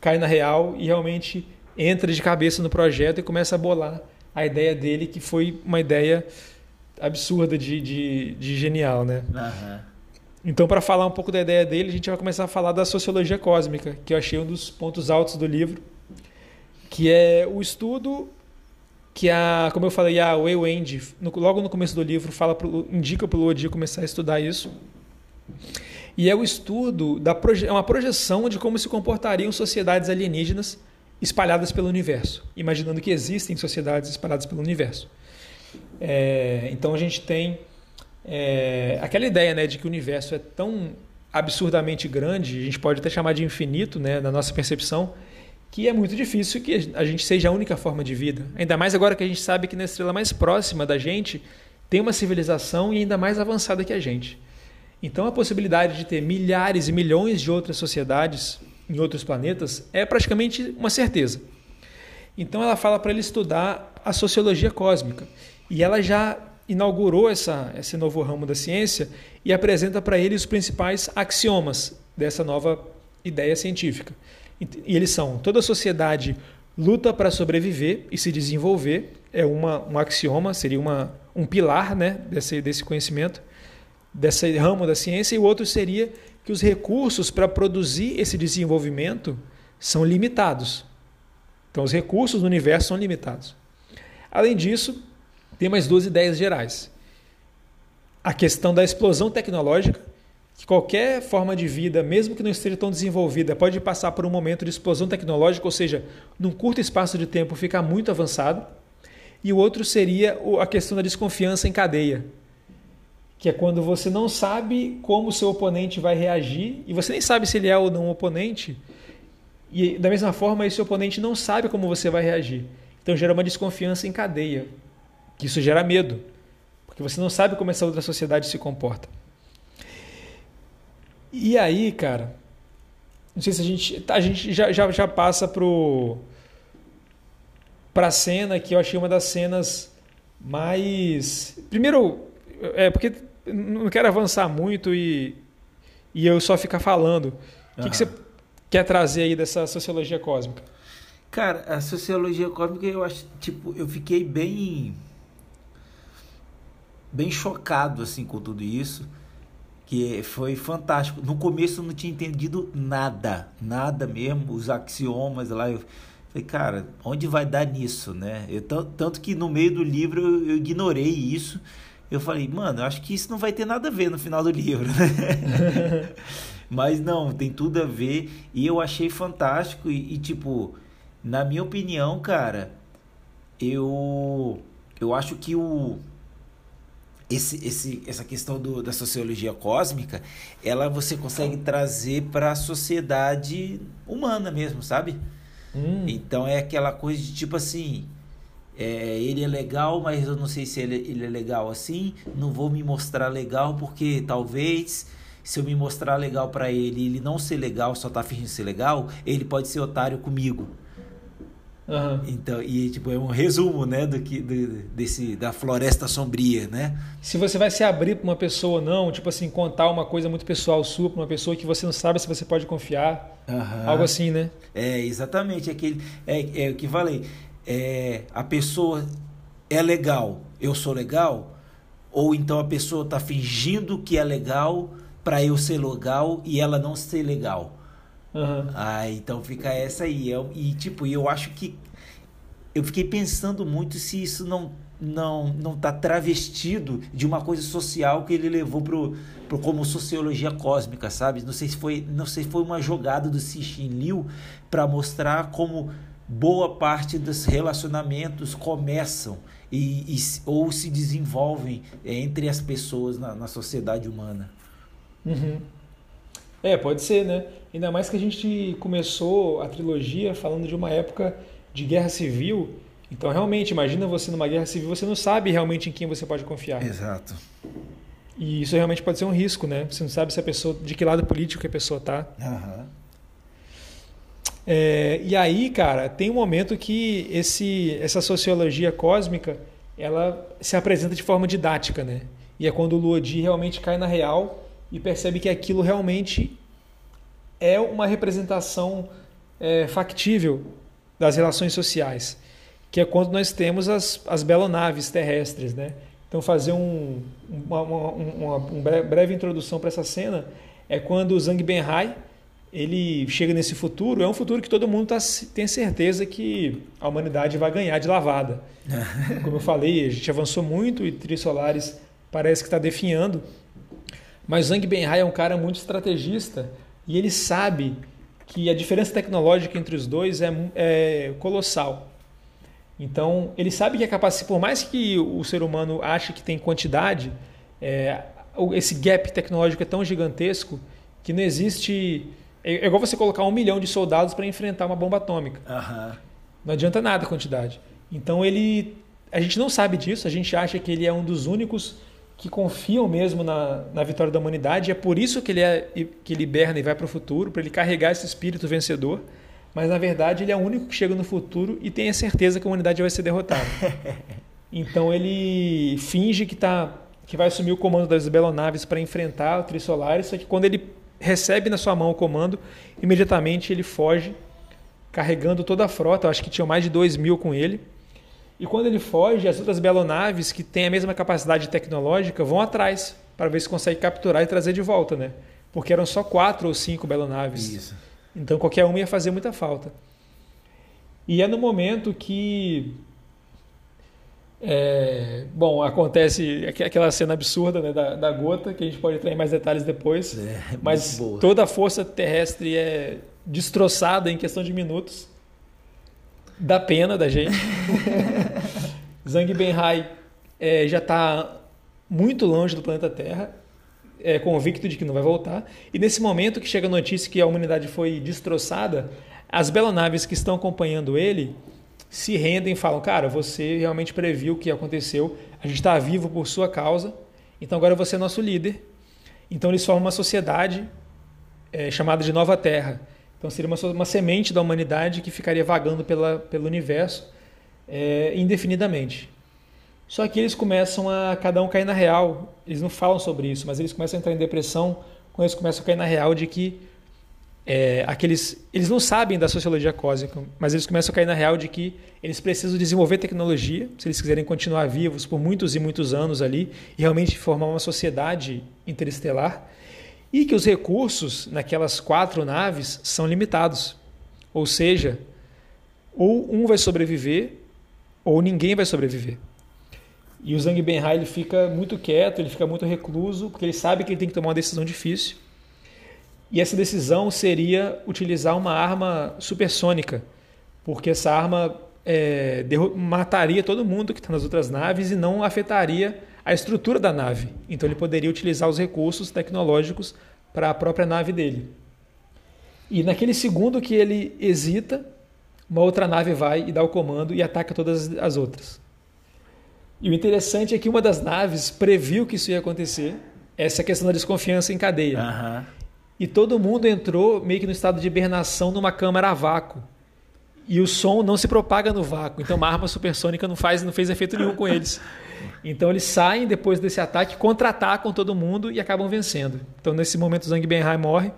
caem na real e realmente entra de cabeça no projeto e começa a bolar a ideia dele, que foi uma ideia absurda de, de, de genial, né? Aham. Então, para falar um pouco da ideia dele, a gente vai começar a falar da sociologia cósmica, que eu achei um dos pontos altos do livro, que é o estudo que a, como eu falei, a Wei Wendy, logo no começo do livro, fala pro, indica para o Lodi começar a estudar isso. E é o estudo da proje é uma projeção de como se comportariam sociedades alienígenas espalhadas pelo universo, imaginando que existem sociedades espalhadas pelo universo. É, então a gente tem é, aquela ideia né, de que o universo é tão absurdamente grande, a gente pode até chamar de infinito né, na nossa percepção, que é muito difícil que a gente seja a única forma de vida. Ainda mais agora que a gente sabe que na estrela mais próxima da gente tem uma civilização e ainda mais avançada que a gente. Então a possibilidade de ter milhares e milhões de outras sociedades em outros planetas é praticamente uma certeza. Então ela fala para ele estudar a sociologia cósmica. E ela já inaugurou essa, esse novo ramo da ciência e apresenta para ele os principais axiomas dessa nova ideia científica. E eles são: toda sociedade luta para sobreviver e se desenvolver, é uma, um axioma, seria uma, um pilar né, desse, desse conhecimento, desse ramo da ciência, e o outro seria que os recursos para produzir esse desenvolvimento são limitados. Então, os recursos do universo são limitados. Além disso, tem mais duas ideias gerais. A questão da explosão tecnológica, que qualquer forma de vida, mesmo que não esteja tão desenvolvida, pode passar por um momento de explosão tecnológica, ou seja, num curto espaço de tempo ficar muito avançado. E o outro seria a questão da desconfiança em cadeia, que é quando você não sabe como o seu oponente vai reagir, e você nem sabe se ele é ou não um oponente, e da mesma forma esse oponente não sabe como você vai reagir. Então gera uma desconfiança em cadeia que isso gera medo, porque você não sabe como essa outra sociedade se comporta. E aí, cara, não sei se a gente. A gente já, já, já passa pro. pra cena que eu achei uma das cenas mais. Primeiro, é porque não quero avançar muito e, e eu só ficar falando. O que, que você quer trazer aí dessa sociologia cósmica? Cara, a sociologia cósmica eu acho, tipo, eu fiquei bem bem chocado assim com tudo isso, que foi fantástico. No começo eu não tinha entendido nada, nada mesmo, os axiomas lá, eu falei, cara, onde vai dar nisso, né? Eu, tanto que no meio do livro eu, eu ignorei isso. Eu falei, mano, eu acho que isso não vai ter nada a ver no final do livro, né? Mas não, tem tudo a ver e eu achei fantástico e, e tipo, na minha opinião, cara, eu eu acho que o esse, esse, essa questão do, da sociologia cósmica, ela você consegue trazer para a sociedade humana mesmo, sabe? Hum. Então é aquela coisa de tipo assim, é, ele é legal, mas eu não sei se ele, ele é legal assim, não vou me mostrar legal porque talvez se eu me mostrar legal para ele, ele não ser legal, só tá fingindo ser legal, ele pode ser otário comigo. Uhum. Então, e tipo, é um resumo, né, do que do, desse da floresta sombria, né? Se você vai se abrir para uma pessoa ou não, tipo assim, contar uma coisa muito pessoal sua para uma pessoa que você não sabe se você pode confiar, uhum. algo assim, né? É, exatamente, aquele é, é o que falei. É, a pessoa é legal, eu sou legal, ou então a pessoa está fingindo que é legal para eu ser legal e ela não ser legal. Uhum. Ah, então fica essa aí. Eu, e tipo, eu acho que eu fiquei pensando muito se isso não não não tá travestido de uma coisa social que ele levou pro, pro como sociologia cósmica, sabe? Não sei se foi não sei se foi uma jogada do Cixin Liu para mostrar como boa parte dos relacionamentos começam e, e, ou se desenvolvem entre as pessoas na, na sociedade humana. Uhum. É, pode ser, né? Ainda mais que a gente começou a trilogia falando de uma época de guerra civil. Então, realmente, imagina você numa guerra civil, você não sabe realmente em quem você pode confiar. Exato. E isso realmente pode ser um risco, né? Você não sabe se a pessoa, de que lado político a pessoa tá. Uhum. É, e aí, cara, tem um momento que esse, essa sociologia cósmica ela se apresenta de forma didática, né? E é quando o Luodi realmente cai na real e percebe que aquilo realmente é uma representação é, factível das relações sociais, que é quando nós temos as, as belonaves terrestres, né? Então, fazer um, uma, uma, uma, breve introdução para essa cena é quando o Zhang Benhai ele chega nesse futuro, é um futuro que todo mundo tá, tem certeza que a humanidade vai ganhar de lavada. Como eu falei, a gente avançou muito e Tri Solares parece que está definhando, mas Zhang Benhai é um cara muito estrategista e ele sabe que a diferença tecnológica entre os dois é, é colossal. Então, ele sabe que a capacidade, por mais que o ser humano ache que tem quantidade, é, esse gap tecnológico é tão gigantesco que não existe. É, é igual você colocar um milhão de soldados para enfrentar uma bomba atômica. Uhum. Não adianta nada a quantidade. Então ele. A gente não sabe disso, a gente acha que ele é um dos únicos que confiam mesmo na, na vitória da humanidade. É por isso que ele, é, que ele hiberna e vai para o futuro, para ele carregar esse espírito vencedor mas na verdade ele é o único que chega no futuro e tem a certeza que a humanidade vai ser derrotada. então ele finge que tá que vai assumir o comando das belonaves para enfrentar o Trisolaris, só que quando ele recebe na sua mão o comando, imediatamente ele foge, carregando toda a frota, eu acho que tinha mais de 2 mil com ele. E quando ele foge, as outras belonaves, que têm a mesma capacidade tecnológica, vão atrás para ver se consegue capturar e trazer de volta, né? Porque eram só quatro ou cinco belonaves. Isso. Então qualquer uma ia fazer muita falta. E é no momento que. É, bom, acontece aquela cena absurda né, da, da, gota, que a gente pode entrar em mais detalhes depois. É, mas toda a força terrestre é destroçada em questão de minutos. Dá pena da gente. Zhang Benhai é, já está muito longe do planeta Terra é, convicto de que não vai voltar. E nesse momento que chega a notícia que a humanidade foi destroçada, as belonaves que estão acompanhando ele se rendem e falam: Cara, você realmente previu o que aconteceu, a gente está vivo por sua causa, então agora você é nosso líder. Então eles formam uma sociedade é, chamada de Nova Terra. Então seria uma, uma semente da humanidade que ficaria vagando pela, pelo universo é, indefinidamente. Só que eles começam a cada um cair na real. Eles não falam sobre isso, mas eles começam a entrar em depressão quando eles começam a cair na real de que é, aqueles eles não sabem da sociologia cósmica, mas eles começam a cair na real de que eles precisam desenvolver tecnologia se eles quiserem continuar vivos por muitos e muitos anos ali e realmente formar uma sociedade interestelar e que os recursos naquelas quatro naves são limitados. Ou seja, ou um vai sobreviver ou ninguém vai sobreviver. E o Zhang Benhai ele fica muito quieto, ele fica muito recluso, porque ele sabe que ele tem que tomar uma decisão difícil. E essa decisão seria utilizar uma arma supersônica, porque essa arma é, mataria todo mundo que está nas outras naves e não afetaria a estrutura da nave. Então ele poderia utilizar os recursos tecnológicos para a própria nave dele. E naquele segundo que ele hesita, uma outra nave vai e dá o comando e ataca todas as outras. E o interessante é que uma das naves previu que isso ia acontecer, essa questão da desconfiança em cadeia. Uhum. E todo mundo entrou meio que no estado de hibernação numa câmara a vácuo. E o som não se propaga no vácuo. Então uma arma supersônica não, faz, não fez efeito nenhum com eles. Então eles saem depois desse ataque, contra-atacam todo mundo e acabam vencendo. Então nesse momento Zhang Benhai morre.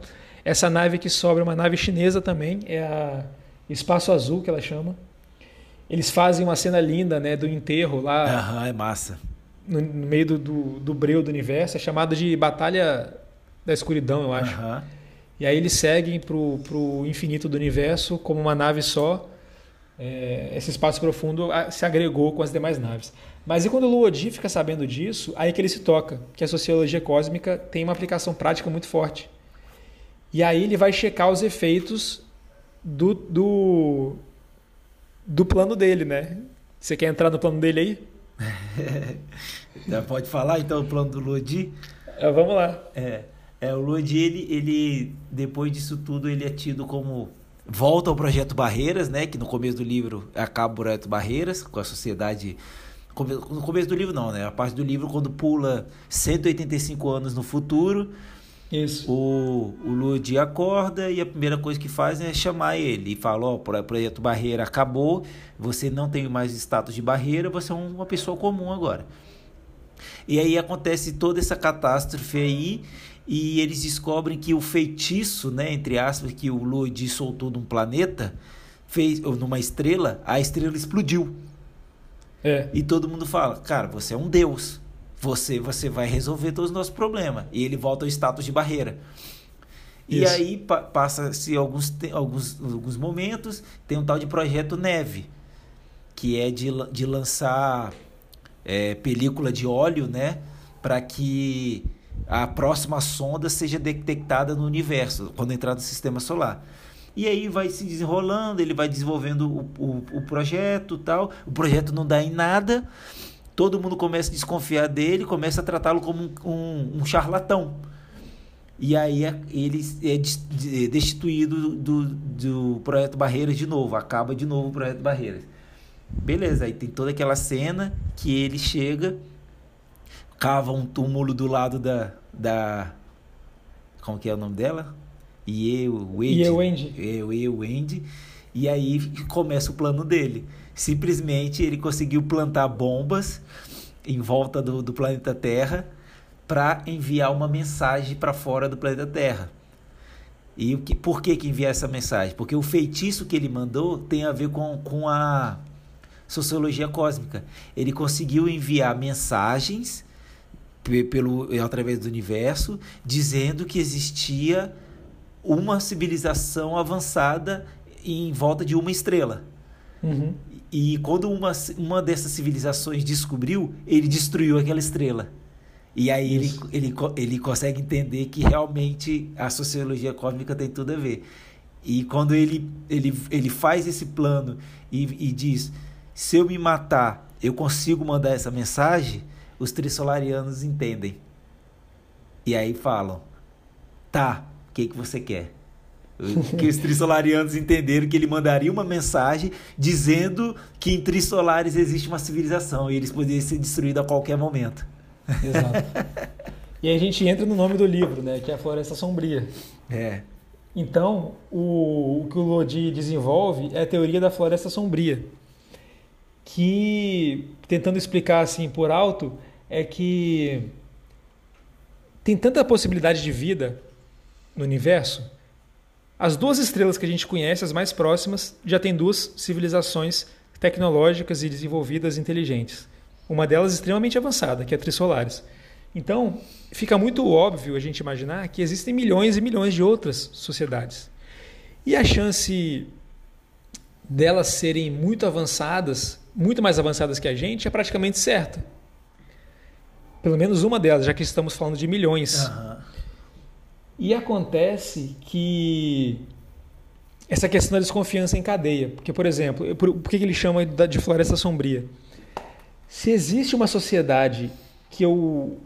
Essa nave que sobra é uma nave chinesa também, é a Espaço Azul que ela chama. Eles fazem uma cena linda, né, do enterro lá. Aham, é massa. No, no meio do, do, do, breu do universo, é chamado de Batalha da Escuridão, eu acho. Aham. E aí eles seguem pro, pro infinito do universo como uma nave só. É, esse espaço profundo se agregou com as demais naves. Mas e quando o Luodi fica sabendo disso, aí que ele se toca, que a sociologia cósmica tem uma aplicação prática muito forte. E aí ele vai checar os efeitos do, do, do plano dele, né? Você quer entrar no plano dele aí? Já pode falar então o plano do Lodi? É, vamos lá. É, é o Lodi, ele, ele, depois disso tudo, ele é tido como volta ao projeto Barreiras, né? Que no começo do livro acaba o projeto Barreiras com a sociedade no começo do livro não, né? A parte do livro quando pula 185 anos no futuro, isso. O, o Ludi acorda e a primeira coisa que faz é chamar ele e fala: Ó, oh, o projeto Barreira acabou, você não tem mais status de barreira, você é uma pessoa comum agora. E aí acontece toda essa catástrofe aí e eles descobrem que o feitiço, né, entre aspas, que o Ludi soltou de um planeta fez numa estrela, a estrela explodiu. É. E todo mundo fala, cara, você é um deus. Você, você vai resolver todos os nossos problemas. E ele volta ao status de barreira. E Isso. aí pa- passa-se alguns, alguns, alguns momentos, tem um tal de projeto Neve, que é de, de lançar é, película de óleo, né? Para que a próxima sonda seja detectada no universo, quando entrar no sistema solar. E aí vai se desenrolando, ele vai desenvolvendo o, o, o projeto tal. O projeto não dá em nada. Todo mundo começa a desconfiar dele, começa a tratá-lo como um, um, um charlatão. E aí é- ele é de- destituído do, do projeto Barreiras de novo, acaba de novo o projeto Barreiras. Beleza, aí tem toda aquela cena que ele chega, cava um túmulo do lado da. da como que é o nome dela? Ie Wendy. Ie Wendy. Ie Wendy. E aí começa o plano dele. Simplesmente ele conseguiu plantar bombas em volta do, do planeta Terra para enviar uma mensagem para fora do planeta Terra. E o que, por que, que enviar essa mensagem? Porque o feitiço que ele mandou tem a ver com, com a sociologia cósmica. Ele conseguiu enviar mensagens pelo através do universo dizendo que existia uma civilização avançada em volta de uma estrela. Uhum. E quando uma, uma dessas civilizações descobriu, ele destruiu aquela estrela. E aí ele, ele, ele consegue entender que realmente a sociologia cósmica tem tudo a ver. E quando ele, ele, ele faz esse plano e, e diz: se eu me matar, eu consigo mandar essa mensagem, os trissolarianos entendem. E aí falam: tá, o que, que você quer? que os trissolarianos entenderam que ele mandaria uma mensagem dizendo que em Trissolares existe uma civilização e eles poderiam ser destruídos a qualquer momento. Exato. e aí a gente entra no nome do livro, né? Que é a Floresta Sombria. É. Então, o, o que o Lodi desenvolve é a teoria da floresta sombria, que, tentando explicar assim por alto, é que tem tanta possibilidade de vida no universo. As duas estrelas que a gente conhece, as mais próximas, já tem duas civilizações tecnológicas e desenvolvidas inteligentes. Uma delas extremamente avançada, que é a Trissolares. Então, fica muito óbvio a gente imaginar que existem milhões e milhões de outras sociedades. E a chance delas serem muito avançadas, muito mais avançadas que a gente, é praticamente certa. Pelo menos uma delas, já que estamos falando de milhões. Aham. E acontece que essa questão da desconfiança em cadeia. Porque, por exemplo, por, por que ele chama de floresta sombria? Se existe uma sociedade que eu.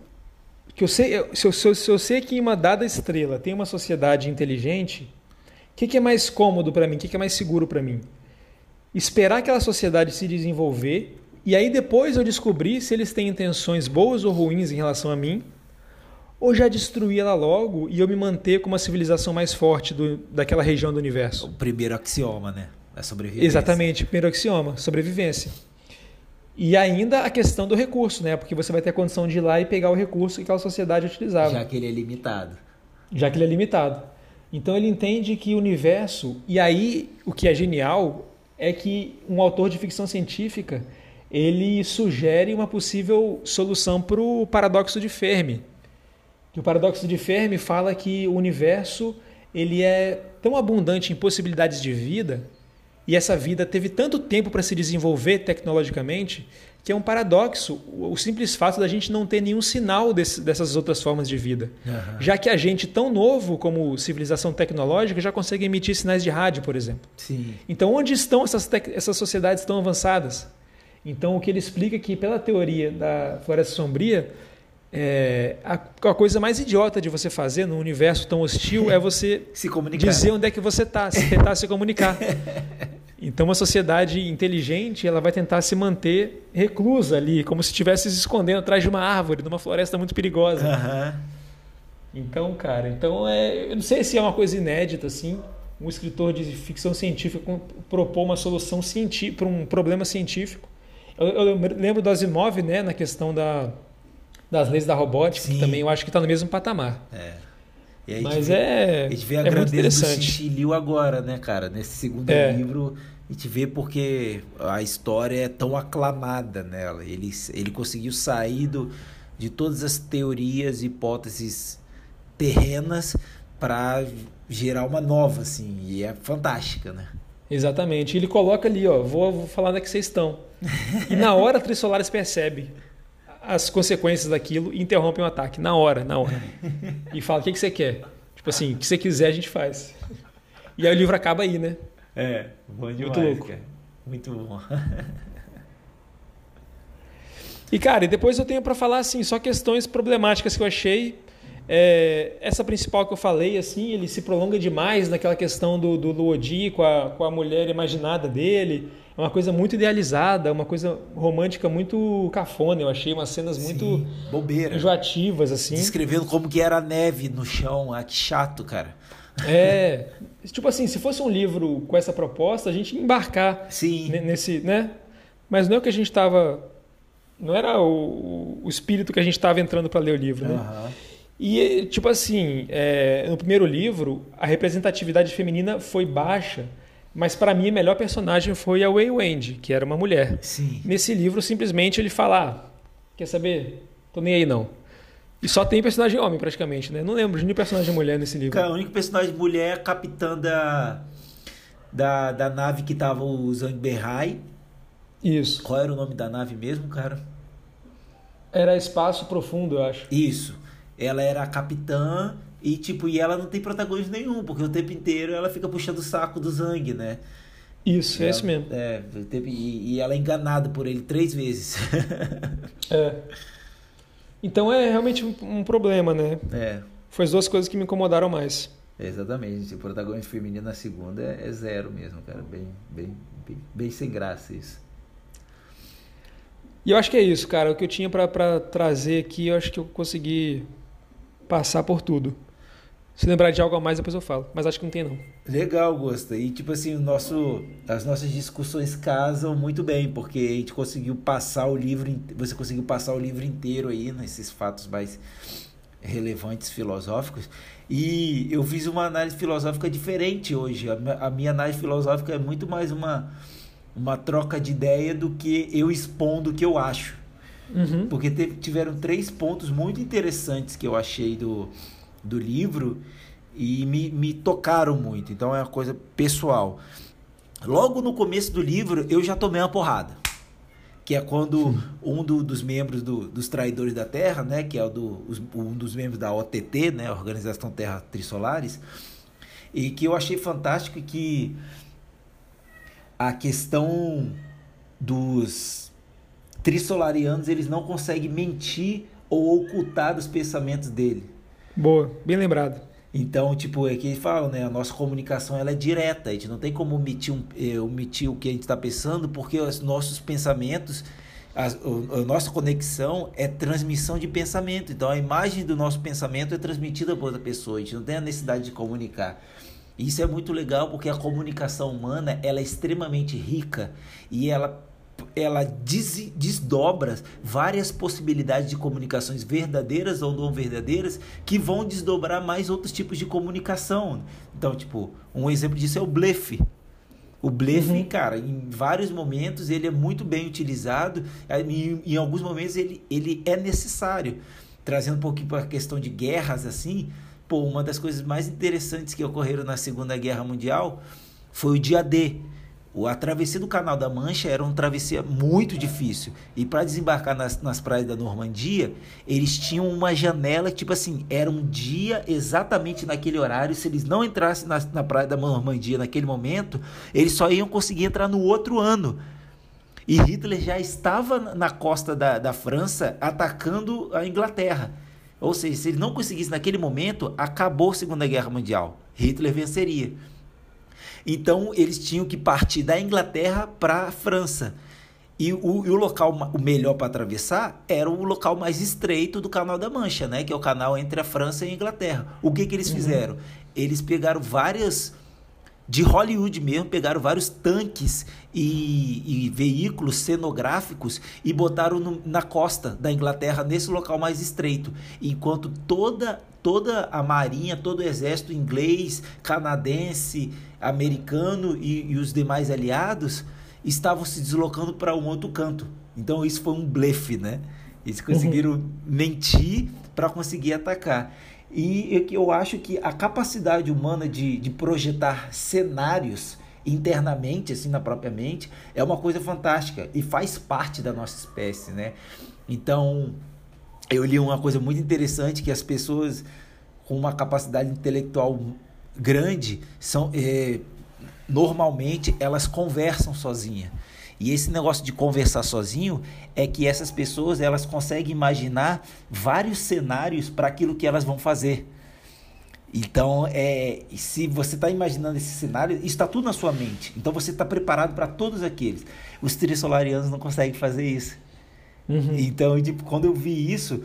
Que eu sei, se, eu, se eu- se eu sei que em uma dada estrela tem uma sociedade inteligente, o que, que é mais cômodo para mim? O que, que é mais seguro para mim? Esperar aquela sociedade se desenvolver e aí depois eu descobrir se eles têm intenções boas ou ruins em relação a mim ou já destruir ela logo e eu me manter como uma civilização mais forte do, daquela região do universo. O primeiro axioma, né? A sobrevivência. Exatamente, primeiro axioma, sobrevivência. E ainda a questão do recurso, né? Porque você vai ter a condição de ir lá e pegar o recurso que aquela sociedade utilizava, Já já, que ele é limitado. que ele é limitado. Então ele entende que o universo, e aí o que é genial é que um autor de ficção científica ele sugere uma possível solução para o paradoxo de Fermi. Que o paradoxo de Fermi fala que o universo ele é tão abundante em possibilidades de vida e essa vida teve tanto tempo para se desenvolver tecnologicamente que é um paradoxo o simples fato da gente não ter nenhum sinal desse, dessas outras formas de vida. Aham. Já que a gente, tão novo como civilização tecnológica, já consegue emitir sinais de rádio, por exemplo. Sim. Então, onde estão essas, essas sociedades tão avançadas? Então, o que ele explica é que, pela teoria da floresta sombria, é, a, a coisa mais idiota de você fazer num universo tão hostil é você dizer onde é que você está, se tentar se comunicar. Então, uma sociedade inteligente, ela vai tentar se manter reclusa ali, como se estivesse se escondendo atrás de uma árvore, numa floresta muito perigosa. Aham. Então, cara, então é, eu não sei se é uma coisa inédita assim, um escritor de ficção científica propor uma solução para um problema científico. Eu, eu lembro do Asimov, né, na questão da, das leis da robótica, Sim. que também eu acho que está no mesmo patamar. É. Aí Mas é, A gente vê a é grandeza do Liu agora, né, cara? Nesse segundo É. livro, A gente vê porque a história é tão aclamada nela. Ele, ele conseguiu sair do, de todas as teorias e hipóteses terrenas para gerar uma nova, assim, e é fantástica, né? Exatamente. Ele coloca ali, ó, vou, vou falar onde é que vocês estão. E na hora a Trissolares percebe as consequências daquilo e interrompe o um ataque. Na hora, na hora. E fala, o que, que você quer? Tipo assim, o que você quiser a gente faz. E aí o livro acaba aí, né? É, bom demais, Muito louco. cara. Muito bom. E cara, e depois eu tenho para falar assim, só questões problemáticas que eu achei. É, essa principal que eu falei, assim, ele se prolonga demais naquela questão do, do Luodi com a, com a mulher imaginada dele. É uma coisa muito idealizada, uma coisa romântica muito cafona. Eu achei umas cenas muito Sim, bobeira. enjoativas, assim. Descrevendo como que era a neve no chão. Ah, que chato, cara. É, tipo assim, se fosse um livro com essa proposta, a gente ia embarcar Sim. ne- nesse, né? Mas não é o que a gente estava, não era o, o espírito que a gente estava entrando para ler o livro, né? Aham. E tipo assim, é, no primeiro livro a representatividade feminina foi baixa, mas para mim a melhor personagem foi a Wei Wendy, que era uma mulher. Sim. Nesse livro simplesmente ele fala, ah, quer saber? Tô nem aí não. E só tem personagem homem praticamente, né? Não lembro de nenhum personagem mulher nesse livro. Cara, o único personagem mulher é a capitã da, da, da nave que tava o Zhang Behai. Isso. Qual era o nome da nave mesmo, cara? Era espaço profundo, eu acho. Isso. Ela era a capitã e, tipo, e ela não tem protagonismo nenhum, porque o tempo inteiro ela fica puxando o saco do Zhang, né? Isso, é Ela- isso mesmo. É, e, e ela é enganada por ele três vezes. É. Então é realmente um, um problema, né? é, Foi as duas coisas que me incomodaram mais. exatamente. O protagonismo feminino na segunda é, é zero mesmo, cara. Bem, bem, bem, bem sem graça isso. E eu acho que é isso, cara. O que eu tinha pra trazer aqui, eu acho que eu consegui passar por tudo. Se lembrar de algo a mais, depois eu falo. Mas acho que não tem, não. Legal, Gosta. E tipo assim, o nosso, as nossas discussões casam muito bem, porque a gente conseguiu passar o livro, você conseguiu passar o livro inteiro aí nesses fatos mais relevantes filosóficos. E eu fiz uma análise filosófica diferente hoje. A minha análise filosófica é muito mais uma uma troca de ideia do que eu expondo o que eu acho. Uhum. Porque teve- tiveram três pontos muito interessantes que eu achei do, do livro e me, me tocaram muito. Então é uma coisa pessoal. Logo no começo do livro, eu já tomei uma porrada. Que é quando um do- dos membros do- dos Traidores da Terra, né, que é o do, os- um dos membros da OTT, né, Organização Terra Trissolares, e que eu achei fantástico que a questão dos trissolarianos eles não conseguem mentir ou ocultar os pensamentos dele. Boa, bem lembrado. Então, tipo, é que eles falam, né? A nossa comunicação ela é direta. A gente não tem como omitir, um, eh, omitir o que a gente está pensando, porque os nossos pensamentos, o- a, nossa conexão é transmissão de pensamento. Então, a imagem do nosso pensamento é transmitida por outra pessoa. A gente não tem a necessidade de comunicar. Isso é muito legal porque a comunicação humana ela é extremamente rica e ela ela des- desdobra várias possibilidades de comunicações verdadeiras ou não verdadeiras que vão desdobrar mais outros tipos de comunicação. Então, tipo, um exemplo disso é o blefe. O blefe, Uhum. cara, em vários momentos ele é muito bem utilizado, em, em alguns momentos ele, ele é necessário. Trazendo um pouquinho para a questão de guerras, assim, pô, uma das coisas mais interessantes que ocorreram na Segunda Guerra Mundial foi o dia D. A travessia do Canal da Mancha era uma travessia muito difícil. E para desembarcar nas, nas praias da Normandia, eles tinham uma janela, tipo assim, era um dia exatamente naquele horário. Se eles não entrassem na, na praia da Normandia naquele momento, eles só iam conseguir entrar no outro ano. E Hitler já estava na- na costa da, da França atacando a Inglaterra. Ou seja, se ele não conseguisse naquele momento, acabou a Segunda Guerra Mundial. Hitler venceria. Então eles tinham que partir da Inglaterra para a França. E o, e o local o melhor para atravessar era o local mais estreito do Canal da Mancha, né? Que é o canal entre a França e a Inglaterra. O que, que eles fizeram? Eles pegaram várias de Hollywood mesmo, pegaram vários tanques e, e veículos cenográficos e botaram no, na costa da Inglaterra, nesse local mais estreito, enquanto toda toda a marinha, todo o exército inglês, canadense, americano e, e os demais aliados estavam se deslocando para um outro canto. Então isso foi um blefe, né? Eles conseguiram uhum. mentir para conseguir atacar. E eu acho que a capacidade humana de, de projetar cenários internamente, assim, na própria mente, é uma coisa fantástica e faz parte da nossa espécie, né? Então, eu li uma coisa muito interessante que as pessoas com uma capacidade intelectual grande são é, normalmente elas conversam sozinha. E esse negócio de conversar sozinho é que essas pessoas elas conseguem imaginar vários cenários para aquilo que elas vão fazer. Então, é, se você está imaginando esse cenário, está tudo na sua mente. Então, você está preparado para todos aqueles. Os trissolarianos não conseguem fazer isso. Uhum. Então, tipo, quando eu vi isso.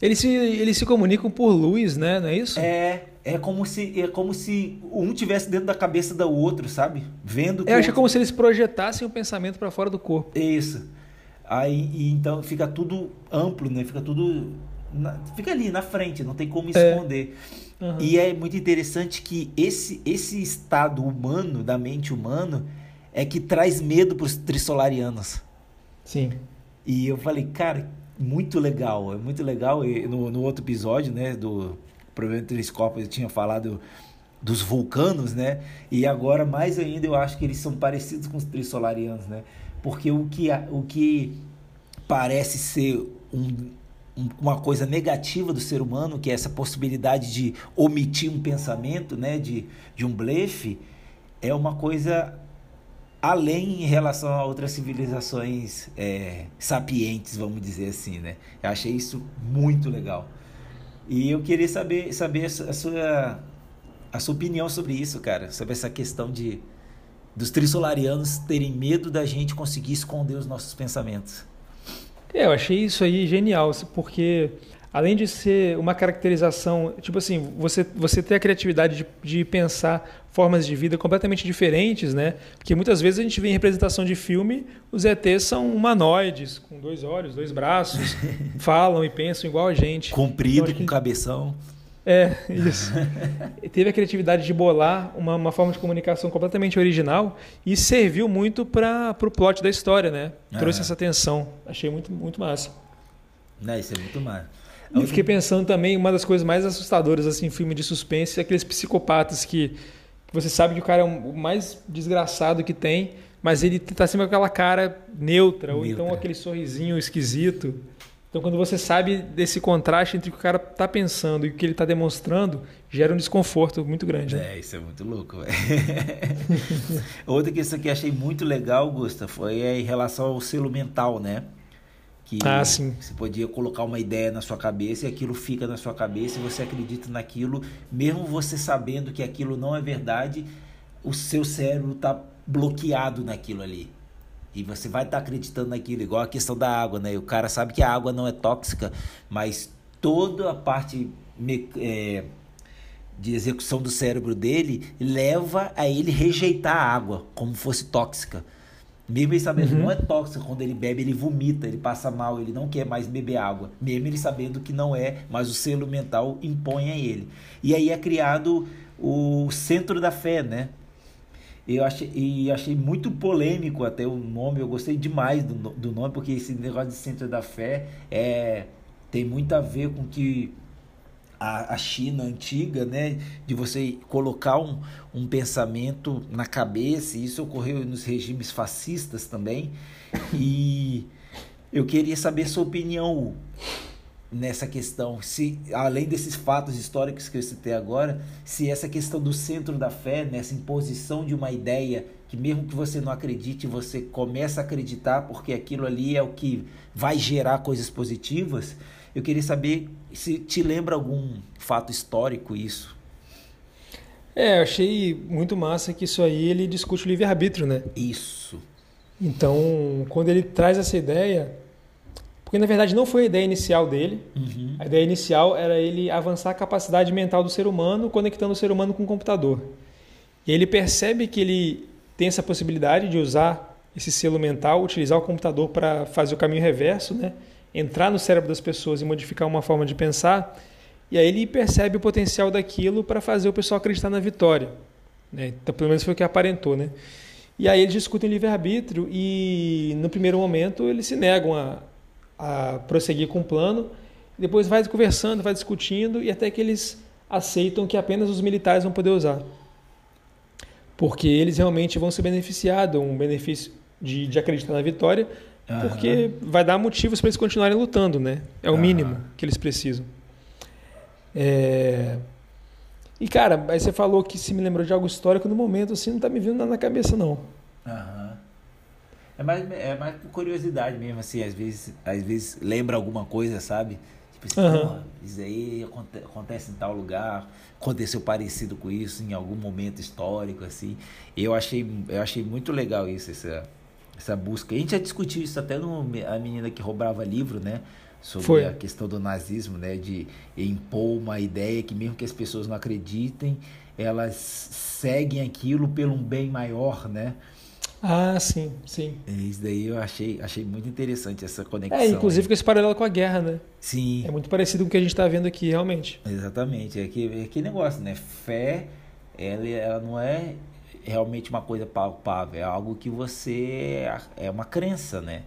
Eles se, eles se comunicam por luz, né? Não é isso? É, é como se é como se um tivesse dentro da cabeça do outro, sabe? Vendo. Eu acho outro... como se eles projetassem o pensamento para fora do corpo. Isso. Aí então fica tudo amplo, né? Fica tudo na, fica ali na frente, não tem como é. esconder. É. Uhum. E é muito interessante que esse esse estado humano da mente humana é que traz medo para os trissolarianos. Sim. E eu falei, cara, muito legal, é muito legal. E no, no outro episódio, né, do problema do telescópio, eu tinha falado dos vulcanos, né? E agora mais ainda eu acho que eles são parecidos com os trissolarianos, né? Porque o que, o que parece ser um, uma coisa negativa do ser humano, que é essa possibilidade de omitir um pensamento, né? De, de um blefe, é uma coisa além em relação a outras civilizações é, sapientes, vamos dizer assim, né? Eu achei isso muito legal. E eu queria saber, saber a sua, a sua opinião sobre isso, cara. Sobre essa questão de dos trissolarianos terem medo da gente conseguir esconder os nossos pensamentos. É, eu achei isso aí genial, porque além de ser uma caracterização, tipo assim, você, você ter a criatividade de, de pensar formas de vida completamente diferentes, né? Porque muitas vezes a gente vê em representação de filme, os ETs são humanoides, com dois olhos, dois braços, falam e pensam igual a gente. Comprido, então, com cabeção. É, isso. Teve a criatividade de bolar uma, uma forma de comunicação completamente original e serviu muito para o plot da história, né? Trouxe essa tensão. Achei muito, muito massa. Né, isso é muito massa. Eu fiquei pensando também, uma das coisas mais assustadoras, assim, em filme de suspense, é aqueles psicopatas que, que você sabe que o cara é o mais desgraçado que tem, mas ele tá sempre com aquela cara neutra, ou então aquele sorrisinho esquisito. Então, quando você sabe desse contraste entre o que o cara tá pensando e o que ele tá demonstrando, gera um desconforto muito grande. Né? É, isso é muito louco, velho. Outra questão que achei muito legal, Gusta, foi em relação ao selo mental, né? Que ah, você podia colocar uma ideia na sua cabeça e aquilo fica na sua cabeça e você acredita naquilo, mesmo você sabendo que aquilo não é verdade, o seu cérebro está bloqueado naquilo ali. E você vai estar tá acreditando naquilo, igual a questão da água, né? O cara sabe que a água não é tóxica, mas toda a parte é, de execução do cérebro dele leva a ele rejeitar a água como fosse tóxica. Mesmo ele sabendo uhum. que não é tóxico, quando ele bebe, ele vomita, ele passa mal, ele não quer mais beber água. Mesmo ele sabendo que não é, mas o selo mental impõe a ele. E aí é criado o centro da fé, né? Eu achei, e achei muito polêmico até o nome, eu gostei demais do, do nome, porque esse negócio de centro da fé é, tem muito a ver com que a, a China antiga, né, de você colocar um, um pensamento na cabeça, e isso ocorreu nos regimes fascistas também. E eu queria saber sua opinião nessa questão, se além desses fatos históricos que eu citei agora, se essa questão do centro da fé, nessa imposição de uma ideia que mesmo que você não acredite, você começa a acreditar porque aquilo ali é o que vai gerar coisas positivas. Eu queria saber se te lembra algum fato histórico isso. É, eu achei muito massa que isso aí ele discute o livre-arbítrio, né? Isso. Então, quando ele traz essa ideia, porque na verdade não foi a ideia inicial dele. Uhum. A ideia inicial era ele avançar a capacidade mental do ser humano, conectando o ser humano com o computador. E ele percebe que ele tem essa possibilidade de usar esse selo mental, utilizar o computador para fazer o caminho reverso, né? Entrar no cérebro das pessoas e modificar uma forma de pensar. E aí ele percebe o potencial daquilo para fazer o pessoal acreditar na vitória. Né? Então, pelo menos foi o que aparentou. Né? E aí eles discutem livre-arbítrio e, no primeiro momento, eles se negam a, a prosseguir com o plano. Depois vai conversando, vai discutindo e até que eles aceitam que apenas os militares vão poder usar. Porque eles realmente vão se beneficiar de um benefício de, de acreditar na vitória, uhum. porque vai dar motivos para eles continuarem lutando, né? É o uhum. mínimo que eles precisam. É... E, cara, aí você falou que se me lembrou de algo histórico no momento, assim, não tá me vindo nada na cabeça, não. Aham. Uhum. É mais, é mais por curiosidade mesmo, assim, às vezes, às vezes lembra alguma coisa, sabe? Tipo assim, uhum. isso aí acontece em tal lugar, aconteceu parecido com isso em algum momento histórico, assim. Eu achei, eu achei muito legal isso, essa, essa busca. A gente já discutiu isso até no A Menina que Roubava Livro, né? sobre Foi. a questão do nazismo, né, de impor uma ideia que mesmo que as pessoas não acreditem, elas seguem aquilo pelo um bem maior, né? Ah, sim, sim. Isso daí eu achei, achei muito interessante essa conexão. É, inclusive aí. com esse paralelo com a guerra, né? Sim. É muito parecido com o que a gente está vendo aqui, realmente. Exatamente. É que, é que negócio, né? Fé, ela, ela não é realmente uma coisa palpável, é algo que você. É uma crença, né?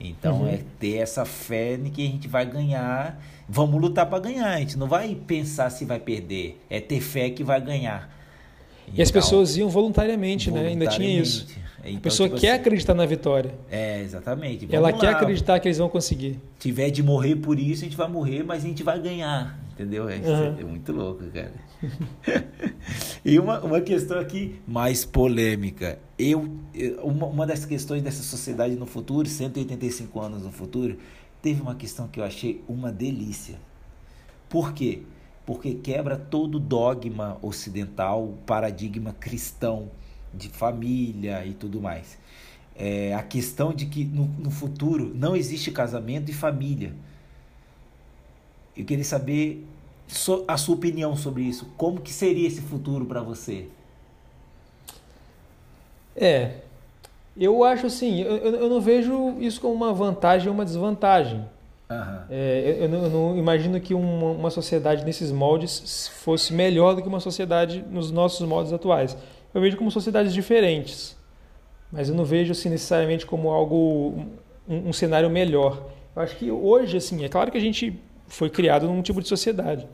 Então uhum. é ter essa fé de que a gente vai ganhar. Vamos lutar para ganhar. A gente não vai pensar se vai perder. É ter fé que vai ganhar. E então, as pessoas iam voluntariamente, voluntariamente, né? Ainda tinha isso. Então, a pessoa tipo quer assim, acreditar na vitória. É, exatamente. Vamos Ela lá. quer acreditar que eles vão conseguir. Tiver de morrer por isso, a gente vai morrer, mas a gente vai ganhar. Entendeu? É, uhum. é muito louco, cara. e uma, uma questão aqui mais polêmica. Eu, uma, uma das questões dessa sociedade no futuro, 185 anos no futuro, teve uma questão que eu achei uma delícia. Por quê? Porque quebra todo dogma ocidental, paradigma cristão de família e tudo mais. É, a questão de que no, no futuro não existe casamento e família. Eu queria saber a sua opinião sobre isso. Como que seria esse futuro para você? É, eu acho assim, eu, eu não vejo isso como uma vantagem ou uma desvantagem. Uhum. É, eu, eu, não, eu, não, imagino que uma, uma, sociedade nesses moldes fosse melhor do que uma sociedade nos nossos moldes atuais. Eu vejo como sociedades diferentes, mas eu não vejo assim, necessariamente como algo um, um cenário melhor. Eu acho que hoje, assim, é claro que a gente foi criado num tipo de sociedade.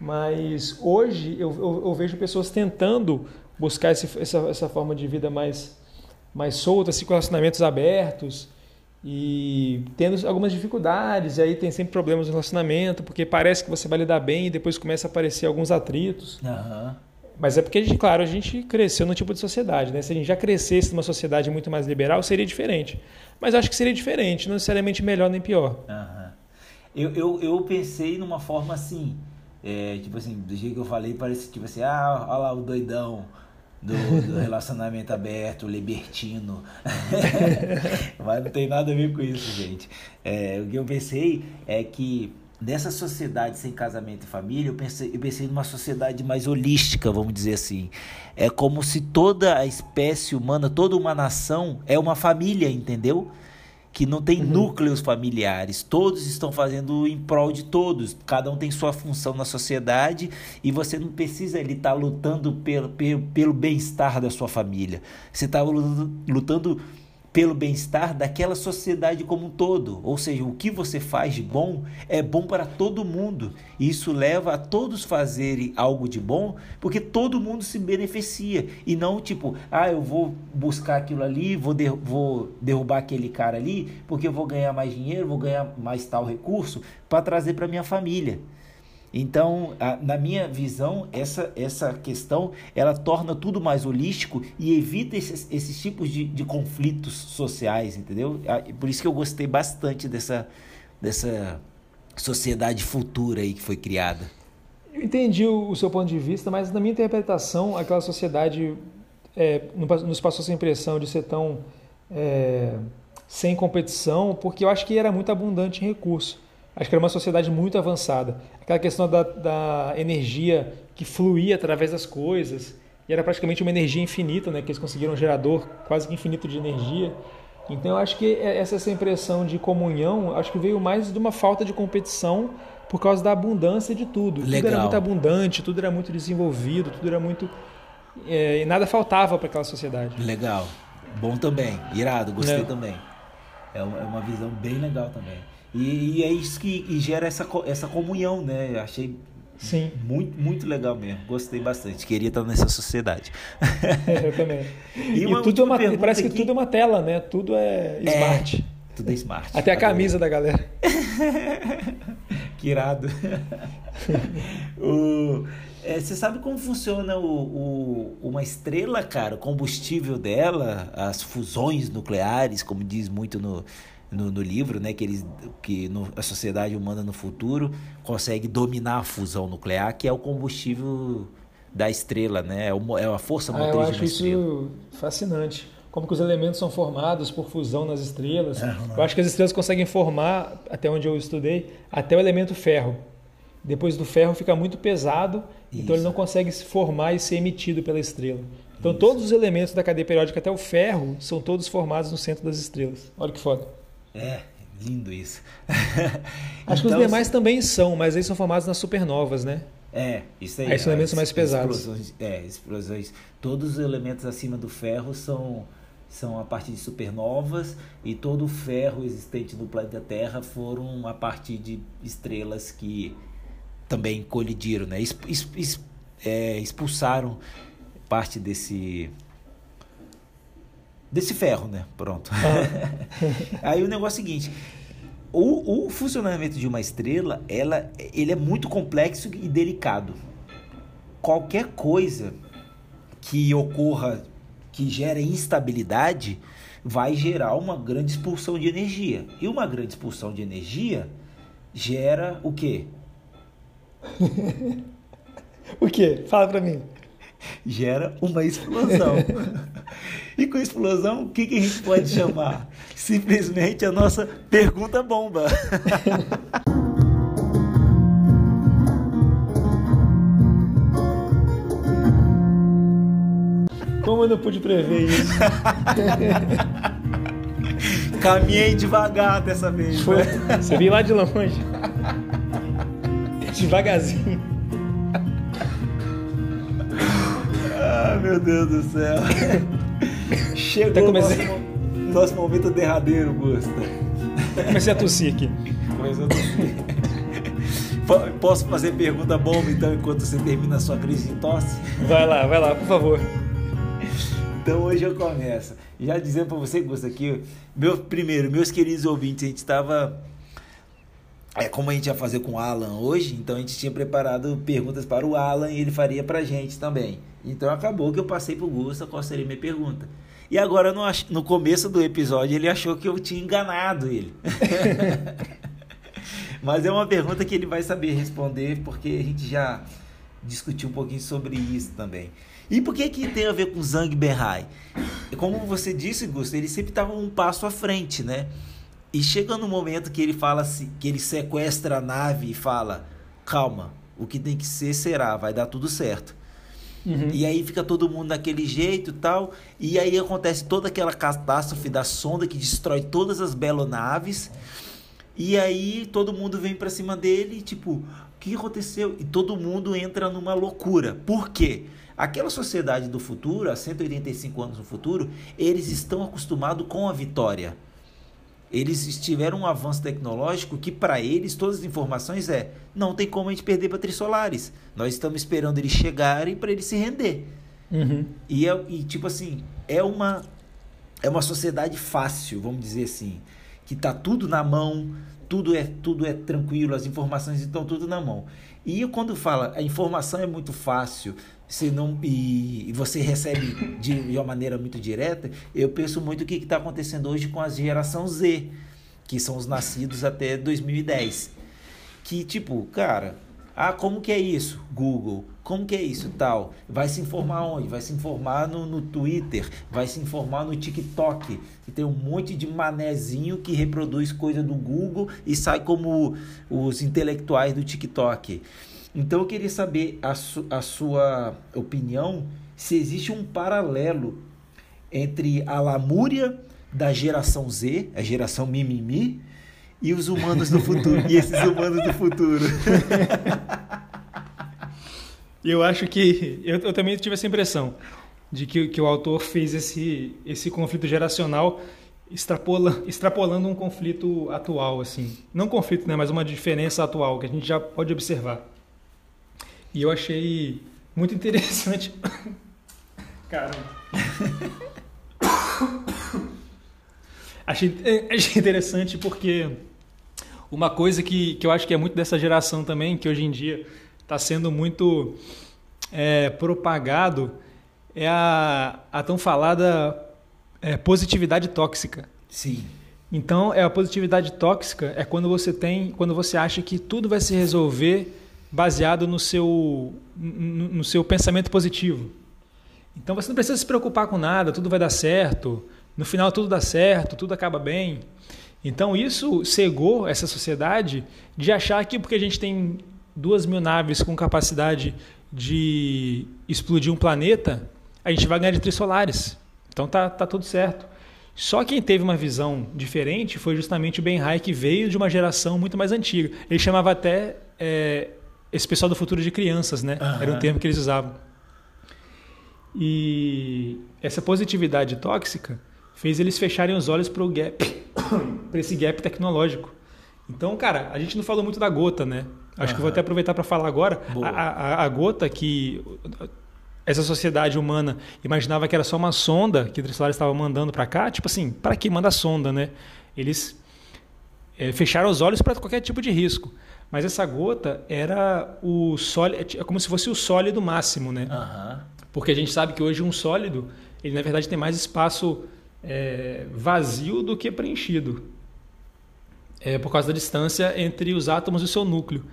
Mas hoje eu, eu, eu vejo pessoas tentando buscar esse, essa, essa forma de vida mais, mais solta, assim, com relacionamentos abertos e tendo algumas dificuldades. E aí tem sempre problemas no relacionamento, porque parece que você vai lidar bem e depois começa a aparecer alguns atritos. Uhum. Mas é porque, a gente, claro, a gente cresceu num tipo de sociedade. Né? Se a gente já crescesse numa sociedade muito mais liberal, seria diferente. Mas acho que seria diferente, não necessariamente melhor nem pior. Uhum. Eu, eu, eu pensei numa forma assim, é, tipo assim, do jeito que eu falei, parece tipo assim, ah, olha lá o doidão do, do relacionamento aberto, libertino. Mas não tem nada a ver com isso, gente. É, o que eu pensei é que nessa sociedade sem casamento e família, eu pensei, eu pensei numa sociedade mais holística, vamos dizer assim. É como se toda a espécie humana, toda uma nação é uma família, entendeu? Que não tem uhum. núcleos familiares, todos estão fazendo em prol de todos, cada um tem sua função na sociedade e você não precisa ele estar tá lutando pelo, pelo, pelo bem-estar da sua família, você está lutando pelo bem-estar daquela sociedade como um todo. Ou seja, o que você faz de bom é bom para todo mundo. E isso leva a todos fazerem algo de bom, porque todo mundo se beneficia. E não tipo, ah, eu vou buscar aquilo ali, vou, der vou derrubar aquele cara ali, porque eu vou ganhar mais dinheiro, vou ganhar mais tal recurso para trazer para minha família. Então, a, na minha visão, essa, essa questão ela torna tudo mais holístico e evita esses, esses tipos de, de conflitos sociais, entendeu? Por isso que eu gostei bastante dessa, dessa sociedade futura aí que foi criada. Eu entendi o, o seu ponto de vista, mas na minha interpretação, aquela sociedade é, nos passou essa impressão de ser tão é, sem competição, porque eu acho que era muito abundante em recurso. Acho que era uma sociedade muito avançada. Aquela questão da, da energia que fluía através das coisas, e era praticamente uma energia infinita, né? Que eles conseguiram um gerador quase que infinito de energia. Então eu acho que essa, essa impressão de comunhão, acho que veio mais de uma falta de competição por causa da abundância de tudo. Legal. Tudo era muito abundante, tudo era muito desenvolvido, tudo era muito. É, e nada faltava para aquela sociedade. Legal. Bom também. Irado, gostei É. também. É uma, é uma visão bem legal também. E, e é isso que gera essa, essa comunhão, né? Eu achei Sim, muito, muito legal mesmo. Gostei bastante. Queria estar nessa sociedade. eu também. E E, tudo é uma, parece que aqui. tudo é uma tela, né? Tudo é smart. Tudo é smart. Até a camisa da galera. Que irado. O- é, você sabe como funciona o, o- uma estrela, cara? O combustível dela, as fusões nucleares, como diz muito no, no, no livro, né? Que, eles, que no- a sociedade humana no futuro consegue dominar a fusão nuclear, que é o combustível da estrela, né? É, o é a força Ah, motriz eu de acho uma estrela. isso fascinante. Como que os elementos são formados por fusão nas estrelas. Aham. Eu acho que as estrelas conseguem formar, até onde eu estudei, até o elemento ferro. Depois do ferro fica muito pesado, então ele Isso. não consegue se formar e ser emitido pela estrela. Então todos os elementos da cadeia periódica, até o ferro, são todos formados no centro das estrelas. Olha que foda. É, lindo isso. Acho que Então, os demais também são, mas eles são formados nas supernovas, né? É, isso aí. Aí são elementos mais pesados. Explosões, é, explosões. Todos os elementos acima do ferro são, são a partir de supernovas e todo o ferro existente no planeta Terra foram a partir de estrelas que também colidiram, né? É, expulsaram parte desse desse ferro, né? Pronto. Aí o negócio é o seguinte, o, o funcionamento de uma estrela, ela, ele é muito complexo e delicado. Qualquer coisa que ocorra, que gere instabilidade, vai gerar uma grande expulsão de energia. E uma grande expulsão de energia gera o quê? O quê? Fala pra mim. Gera uma explosão. e com explosão, o que, que a gente pode chamar? Simplesmente a nossa pergunta bomba. Como eu não pude prever isso? Caminhei devagar dessa vez. Foi. né? Você veio lá de longe. Devagarzinho. Ah, meu Deus do céu. Chegou Até comecei- nosso, nosso momento derradeiro, Gusta. Até comecei a tossir aqui. Começou a tossir. Po- Posso fazer pergunta bomba então enquanto você termina a sua crise de tosse? Vai lá, vai lá, por favor. Então hoje eu começo. Já dizendo para você, Gusta, que meu, primeiro, meus queridos ouvintes, a gente estava. É como a gente ia fazer com o Alan hoje, então a gente tinha preparado perguntas para o Alan e ele faria para a gente também. Então acabou que eu passei pro Gusta qual seria minha pergunta. E agora no, no começo do episódio ele achou que eu tinha enganado ele. Mas é uma pergunta que ele vai saber responder porque a gente já discutiu um pouquinho sobre isso também. E por que que tem a ver com Zhang Berhai? Como você disse, Gusto, ele sempre estava um passo à frente, né? E chega no momento que ele fala assim, que ele sequestra a nave e fala: "Calma, o que tem que ser será, vai dar tudo certo". Uhum. E aí fica todo mundo daquele jeito e tal. E aí acontece toda aquela catástrofe da sonda que destrói todas as belonaves. E aí todo mundo vem pra cima dele, tipo, o que aconteceu? E todo mundo entra numa loucura. Por quê? Aquela sociedade do futuro, há 185 anos no futuro, eles estão acostumados com a vitória. Eles tiveram um avanço tecnológico que para eles todas as informações é não tem como a gente perder para Trissolares. Nós estamos esperando eles chegarem para eles se render. Uhum. E, é, e tipo assim, é uma é uma sociedade fácil, vamos dizer assim, que tá tudo na mão, tudo é tudo é tranquilo, as informações estão tudo na mão. E quando fala a informação é muito fácil, você não e, você recebe de, de uma maneira muito direta, eu penso muito o que está acontecendo hoje com a geração Z, que são os nascidos até 2010. Que tipo, cara, ah, como que é isso? Google. Como que é isso? Tal. Vai se informar onde? Vai se informar no, no Twitter, vai se informar no TikTok. Tem um monte de manezinho que reproduz coisa do Google e sai como os intelectuais do TikTok. Então eu queria saber a, su- a sua opinião se existe um paralelo entre a lamúria da geração Z, a geração mimimi, e os humanos do futuro, e esses humanos do futuro. eu acho que eu, eu, também tive essa impressão de que, que o autor fez esse, esse conflito geracional extrapola, extrapolando um conflito atual, assim. Não conflito, né, mas uma diferença atual que a gente já pode observar. E eu achei muito interessante. Caramba. achei, achei interessante porque uma coisa que, que eu acho que é muito dessa geração também, que hoje em dia está sendo muito é, propagado, é a, a tão falada é, positividade tóxica. Sim. Então, é a positividade tóxica é quando você tem, quando você acha que tudo vai se resolver baseado no seu, no, seu pensamento positivo. Então, você não precisa se preocupar com nada, tudo vai dar certo. No final, tudo dá certo, tudo acaba bem. Então, isso cegou essa sociedade de achar que porque a gente tem duas mil naves com capacidade de explodir um planeta, a gente vai ganhar de trissolares. Então tá, tá tudo certo. Só quem teve uma visão diferente foi justamente o Ben Hai, que veio de uma geração muito mais antiga. Ele chamava até é, esse pessoal do futuro de crianças, né? Uhum. Era um termo que eles usavam. E essa positividade tóxica fez eles fecharem os olhos para o gap, para esse gap tecnológico. Então, cara, a gente não falou muito da gota, né? Acho uhum. que vou até aproveitar para falar agora. A, a, a, gota que essa sociedade humana imaginava que era só uma sonda que o Tristolares estava mandando para cá, tipo assim, para que manda sonda, né? Eles é, fecharam os olhos para qualquer tipo de risco. Mas essa gota era o sólido, é como se fosse o sólido máximo, né? Uhum. Porque a gente sabe que hoje um sólido, ele na verdade tem mais espaço é, vazio do que preenchido. É por causa da distância entre os átomos e o seu núcleo.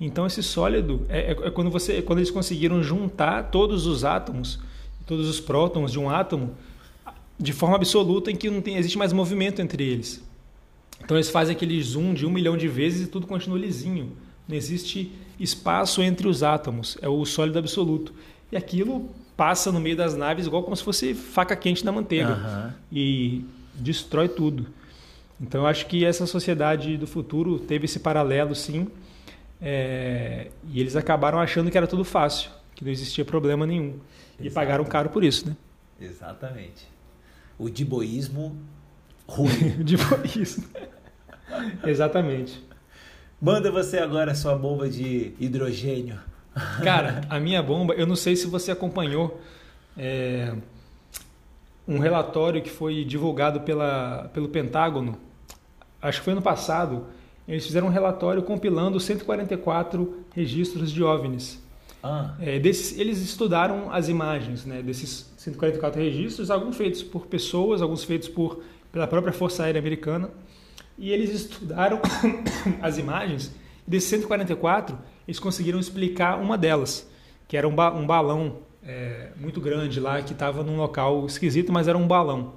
Então esse sólido é, é, é, quando você, é quando eles conseguiram juntar todos os átomos, todos os prótons de um átomo, de forma absoluta em que não tem, existe mais movimento entre eles. Então eles fazem aquele zoom de um milhão de vezes e tudo continua lisinho. Não existe espaço entre os átomos. É o sólido absoluto. E aquilo passa no meio das naves igual como se fosse faca quente na manteiga uhum. e destrói tudo. Então eu acho que essa sociedade do futuro teve esse paralelo, sim. É, e eles acabaram achando que era tudo fácil, que não existia problema nenhum. E pagaram caro por isso, né? Exatamente. O diboísmo ruim. o diboísmo. Exatamente. Manda você agora a sua bomba de hidrogênio. Cara, a minha bomba, eu não sei se você acompanhou é, um relatório que foi divulgado pela, pelo Pentágono, acho que foi ano passado, eles fizeram um relatório compilando 144 registros de OVNIs. Ah. É, desses, eles estudaram as imagens né, desses 144 registros, alguns feitos por pessoas, alguns feitos por, pela própria Força Aérea Americana. E eles estudaram as imagens. E desses 144, eles conseguiram explicar uma delas, que era um, ba um balão é, muito grande lá, que estava num local esquisito, mas era um balão.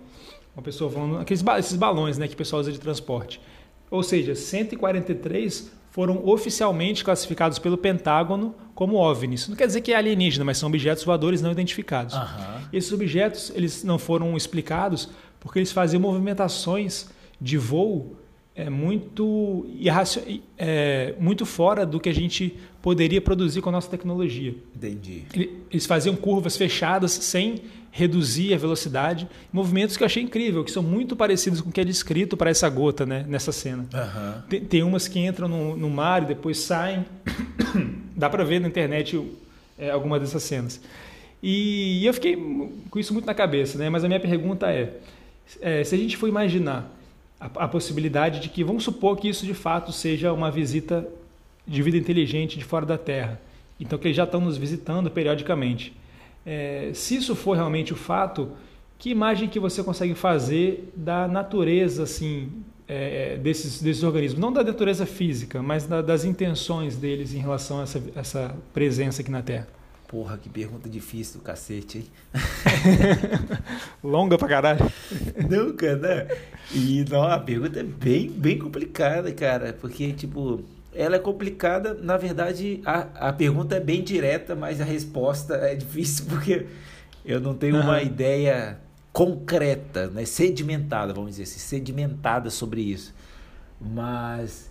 Uma pessoa falando, aqueles ba esses balões né, que o pessoal usa de transporte. Ou seja, 143 foram oficialmente classificados pelo Pentágono como OVNIs. Não quer dizer que é alienígena, mas são objetos voadores não identificados. Uhum. Esses objetos eles não foram explicados porque eles faziam movimentações de voo é, muito, é, muito fora do que a gente poderia produzir com a nossa tecnologia. Entendi. Eles faziam curvas fechadas sem reduzir a velocidade, movimentos que eu achei incrível, que são muito parecidos com o que é descrito para essa gota, né, nessa cena. Uhum. Tem, tem, umas que entram no, no mar e depois saem. Dá para ver na internet é, algumas dessas cenas. E, e, eu fiquei com isso muito na cabeça, né? Mas a minha pergunta é, é se a gente for imaginar a, a possibilidade de que, vamos supor que isso de fato seja uma visita de vida inteligente de fora da Terra. Então, que eles já estão nos visitando periodicamente. É, se isso for realmente o fato, que imagem que você consegue fazer da natureza assim é, desses, desses organismos? Não da natureza física, mas da, das intenções deles em relação a essa, essa presença aqui na Terra. Porra, que pergunta difícil do cacete, hein? Longa pra caralho. Nunca, né? E não, a pergunta é bem, bem complicada, cara. Porque, tipo, ela é complicada. Na verdade, a, a pergunta é bem direta, mas a resposta é difícil porque eu não tenho uma ideia concreta, né, sedimentada, vamos dizer assim, sedimentada sobre isso. Mas,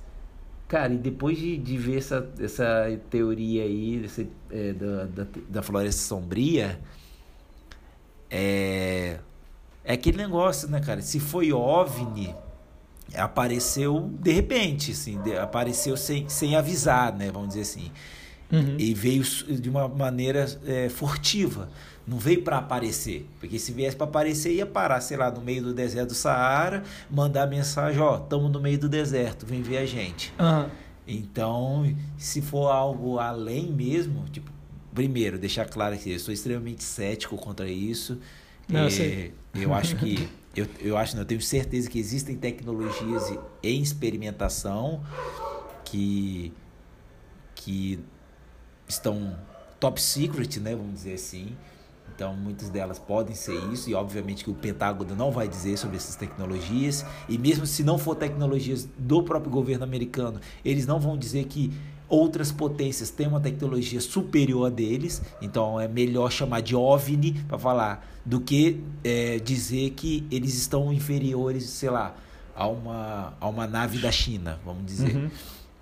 cara, e depois de, de ver essa, essa teoria aí desse, é, da, da, da floresta sombria, é, é aquele negócio, né, cara? Se foi OVNI, apareceu de repente, assim, de, apareceu sem, sem avisar, né? Vamos dizer assim. Uhum. E veio de uma maneira é, furtiva. Não veio para aparecer. Porque se viesse para aparecer, ia parar, sei lá, no meio do deserto do Saara, mandar mensagem: ó, estamos no meio do deserto, vem ver a gente. Uhum. Então, se for algo além mesmo, tipo, primeiro, deixar claro que eu sou extremamente cético contra isso. Não, é, eu acho que eu, eu acho, não, eu tenho certeza que existem tecnologias em experimentação que que estão top secret, né, vamos dizer assim. Então, muitas delas podem ser isso, e obviamente que o Pentágono não vai dizer sobre essas tecnologias, e mesmo se não for tecnologias do próprio governo americano, eles não vão dizer que outras potências têm uma tecnologia superior a deles, então é melhor chamar de OVNI para falar do que é, dizer que eles estão inferiores, sei lá, a uma, a uma nave da China, vamos dizer. Uhum.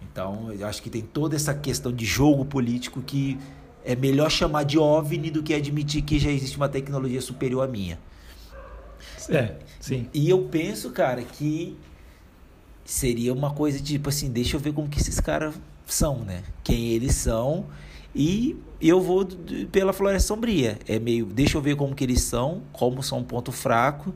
Então, eu acho que tem toda essa questão de jogo político que é melhor chamar de OVNI do que admitir que já existe uma tecnologia superior à minha. É, sim. E eu penso, cara, que seria uma coisa tipo assim, deixa eu ver como que esses caras são, né? Quem eles são e eu vou pela Floresta Sombria. É meio, deixa eu ver como que eles são, como são um ponto fraco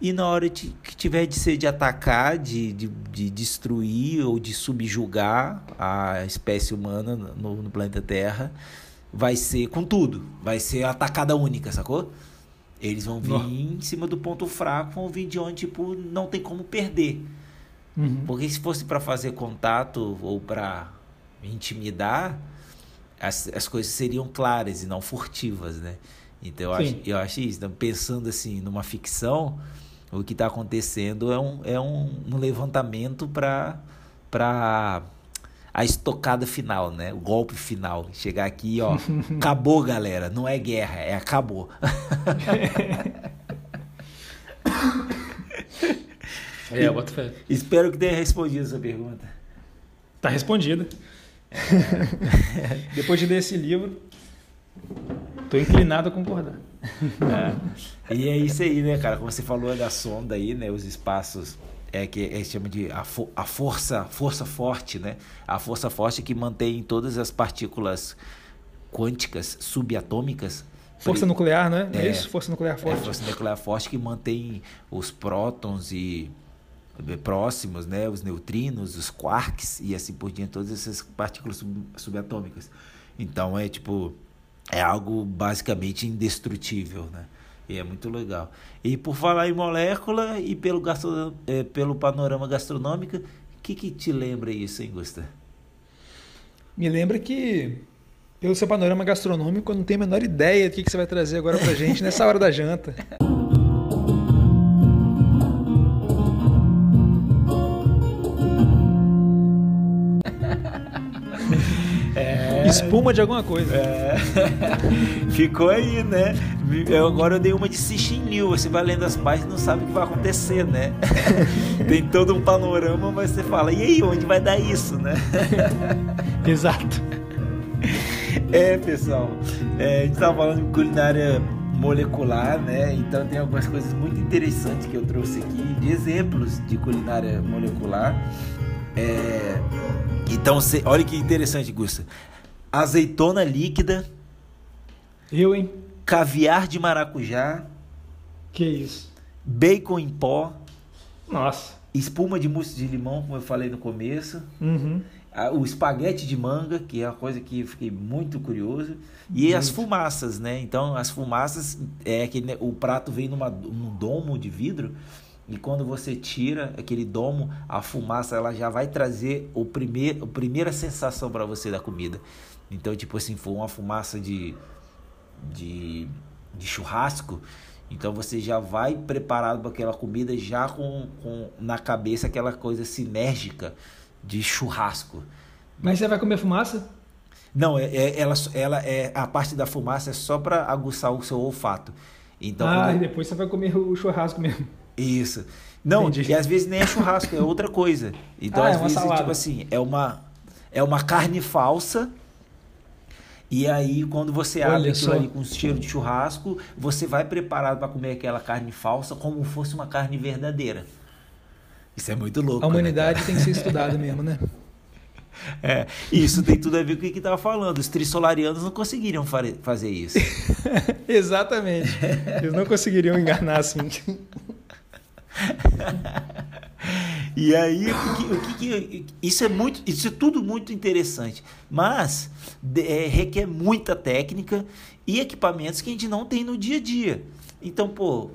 e na hora de, que tiver de ser de atacar, de, de, de, destruir ou de subjugar a espécie humana no, no, planeta Terra, vai ser com tudo. Vai ser atacada única, sacou? Eles vão vir em cima do ponto fraco, vão vir de onde tipo, não tem como perder. Uhum. Porque se fosse para fazer contato ou para intimidar, as, as coisas seriam claras e não furtivas, né? Então eu acho, eu acho isso. Então, pensando assim numa ficção, o que está acontecendo é um, é um, um levantamento para a estocada final, né? O golpe final. Chegar aqui, ó, acabou, galera. Não é guerra, é acabou. é, eu boto fé. Espero que tenha respondido essa pergunta. Tá respondida. É. Depois de ler esse livro, tô inclinado a concordar. É. E é isso aí, né, cara? Como você falou da sonda aí, né? Os espaços é que é, chama de a, fo a força força forte, né? A força forte que mantém todas as partículas quânticas subatômicas. Força nuclear, né? É, é isso? Força nuclear é, forte. É, força nuclear forte que mantém os prótons e é, próximos, né? Os neutrinos, os quarks e assim por diante, todas essas partículas sub subatômicas. Então é tipo é algo basicamente indestrutível, né? E é muito legal. E por falar em molécula e pelo, gastro, é, pelo panorama gastronômico, o que, que te lembra isso, hein, Gusta? Me lembra que, pelo seu panorama gastronômico, eu não tenho a menor ideia do que, que você vai trazer agora pra gente nessa hora da janta. Espuma de alguma coisa. É. Ficou aí, né? Eu, agora eu dei uma de Sichinil. Você vai lendo as páginas e não sabe o que vai acontecer, né? Tem todo um panorama, mas você fala, e aí, onde vai dar isso, né? Exato. É, pessoal. É, a gente estava falando de culinária molecular, né? Então tem algumas coisas muito interessantes que eu trouxe aqui de exemplos de culinária molecular. É, então, olha que interessante, Gusta azeitona líquida. Eu, hein? Caviar de maracujá. Que isso? Bacon em pó. Nossa. Espuma de mousse de limão, como eu falei no começo. Uhum. O espaguete de manga, que é uma coisa que eu fiquei muito curioso. E muito. as fumaças, né? Então, as fumaças, é que o prato vem numa, num domo de vidro. E quando você tira aquele domo, a fumaça ela já vai trazer o primeir, a primeira sensação para você da comida. Então, tipo assim, for uma fumaça de, de, de churrasco, então você já vai preparado para aquela comida já com, com na cabeça aquela coisa sinérgica de churrasco. Mas você vai comer fumaça? Não, é, é- ela, ela é a parte da fumaça é só para aguçar o seu olfato. Então, ah, quando- e depois você vai comer o churrasco mesmo. isso. Não, Entendi. e às vezes nem é churrasco, é outra coisa. Então, Ah, é às uma vezes, salada. tipo assim, é uma, é uma carne falsa. E aí, quando você Olha abre aquilo só. ali com cheiro de churrasco, você vai preparado para comer aquela carne falsa como fosse uma carne verdadeira. Isso é muito louco. A né, humanidade cara? tem que ser estudada mesmo, né? É, isso tem tudo a ver com o que estava falando. Os trissolarianos não conseguiriam fazer isso. Exatamente. Eles não conseguiriam enganar assim. E aí, o que, o que isso é muito, isso é tudo muito interessante, mas é, requer muita técnica e equipamentos que a gente não tem no dia a dia. Então, pô,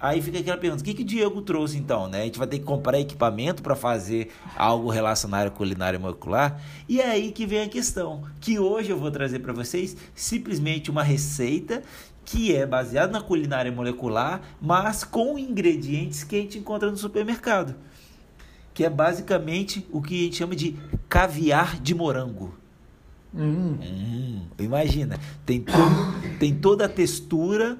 aí fica aquela pergunta: o que, que o Diego trouxe então? Né? A gente vai ter que comprar equipamento para fazer algo relacionado à culinária molecular. E é aí que vem a questão, que hoje eu vou trazer para vocês simplesmente uma receita que é baseada na culinária molecular, mas com ingredientes que a gente encontra no supermercado que é basicamente o que a gente chama de caviar de morango. Hum, Hum, imagina, tem, to- tem toda a textura,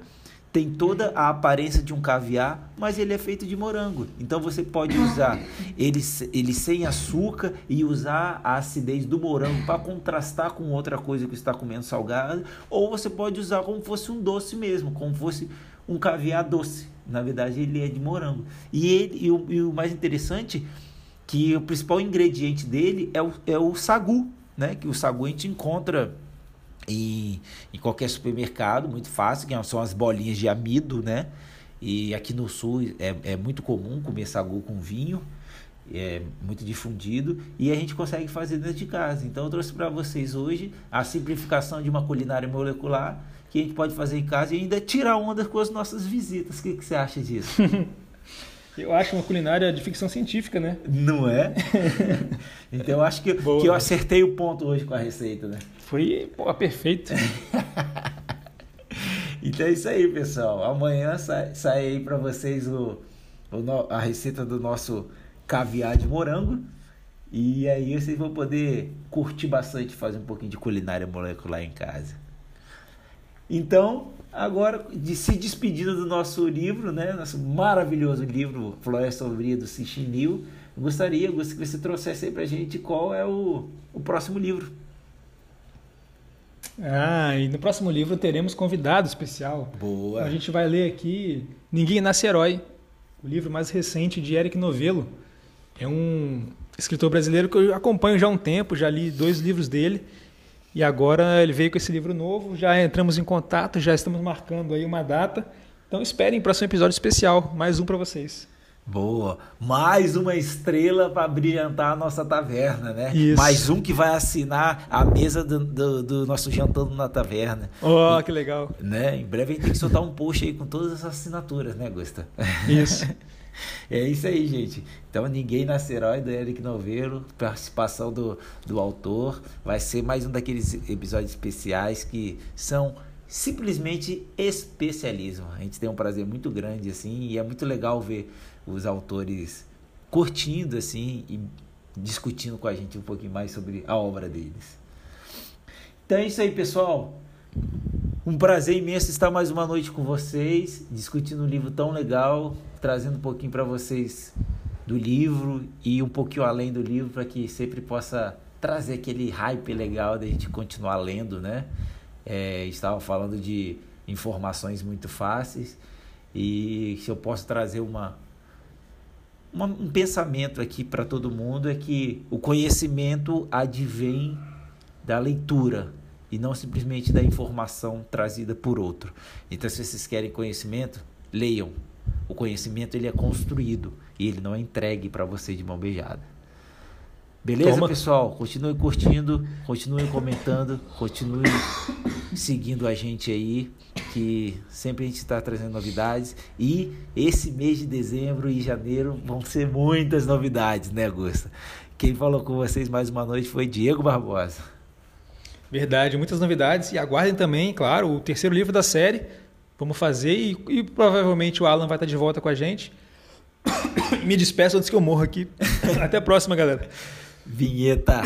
tem toda a aparência de um caviar, mas ele é feito de morango. Então você pode usar ele, ele sem açúcar e usar a acidez do morango para contrastar com outra coisa que está comendo salgada, ou você pode usar como fosse um doce mesmo, como fosse um caviar doce. Na verdade, ele é de morango. E, ele, e, o, e o mais interessante que o principal ingrediente dele é o, é o sagu, né? Que o sagu a gente encontra em, em qualquer supermercado, muito fácil, que são as bolinhas de amido, né? E aqui no sul é, é muito comum comer sagu com vinho, é muito difundido e a gente consegue fazer dentro de casa. Então eu trouxe para vocês hoje a simplificação de uma culinária molecular que a gente pode fazer em casa e ainda tirar onda com as nossas visitas. O que, que você acha disso? eu acho uma culinária de ficção científica, né? Não é? então eu acho que, Boa. que eu acertei o ponto hoje com a receita, né? Foi pô, perfeito. Então é isso aí, pessoal. Amanhã sai, sai aí para vocês o, o a receita do nosso caviar de morango. E aí vocês vão poder curtir bastante fazer um pouquinho de culinária molecular em casa. Então, agora de se despedindo do nosso livro, né? Nosso maravilhoso livro Floresta Sombria do Cichinil, eu gostaria, gostaria que você trouxesse aí pra gente qual é o, o próximo livro. Ah, e no próximo livro teremos convidado especial. Boa. A gente vai ler aqui Ninguém Nasce Herói, o livro mais recente de Eric Novello. É um escritor brasileiro que eu acompanho já há um tempo, já li dois livros dele. E agora ele veio com esse livro novo, já entramos em contato, já estamos marcando aí uma data. Então esperem próximo episódio especial, mais um para vocês. Boa. Mais uma estrela para brilhantar a nossa taverna, né? Isso. Mais um que vai assinar a mesa do, do- do nosso jantando na taverna. Oh, que legal. Né? Em breve a gente tem que soltar um post aí com todas essas assinaturas, né, Gusta? Isso. É isso aí, gente. Então, Ninguém Nasce Herói, do Eric Noveiro, participação do, do autor. Vai ser mais um daqueles episódios especiais que são simplesmente especialismo. A gente tem um prazer muito grande, assim, e é muito legal ver os autores curtindo, assim, e discutindo com a gente um pouquinho mais sobre a obra deles. Então é isso aí, pessoal. Um prazer imenso estar mais uma noite com vocês, discutindo um livro tão legal, trazendo um pouquinho para vocês do livro e um pouquinho além do livro para que sempre possa trazer aquele hype legal da gente continuar lendo, né? É, estava falando de informações muito fáceis e se eu posso trazer uma, uma- um pensamento aqui para todo mundo é que o conhecimento advém da leitura e não simplesmente da informação trazida por outro. Então, se vocês querem conhecimento, leiam. O conhecimento ele é construído e ele não é entregue para você de mão beijada. Beleza, Toma. pessoal? Continue curtindo, continue comentando, continue seguindo a gente aí, que sempre a gente está trazendo novidades. E esse mês de dezembro e janeiro vão ser muitas novidades, né, Augusta? Quem falou com vocês mais uma noite foi Diego Barbosa. Verdade, muitas novidades. E aguardem também, claro, o terceiro livro da série. Vamos fazer e, e provavelmente o Alan vai estar de volta com a gente. Me despeço antes que eu morra aqui. Até a próxima, galera. Vinheta.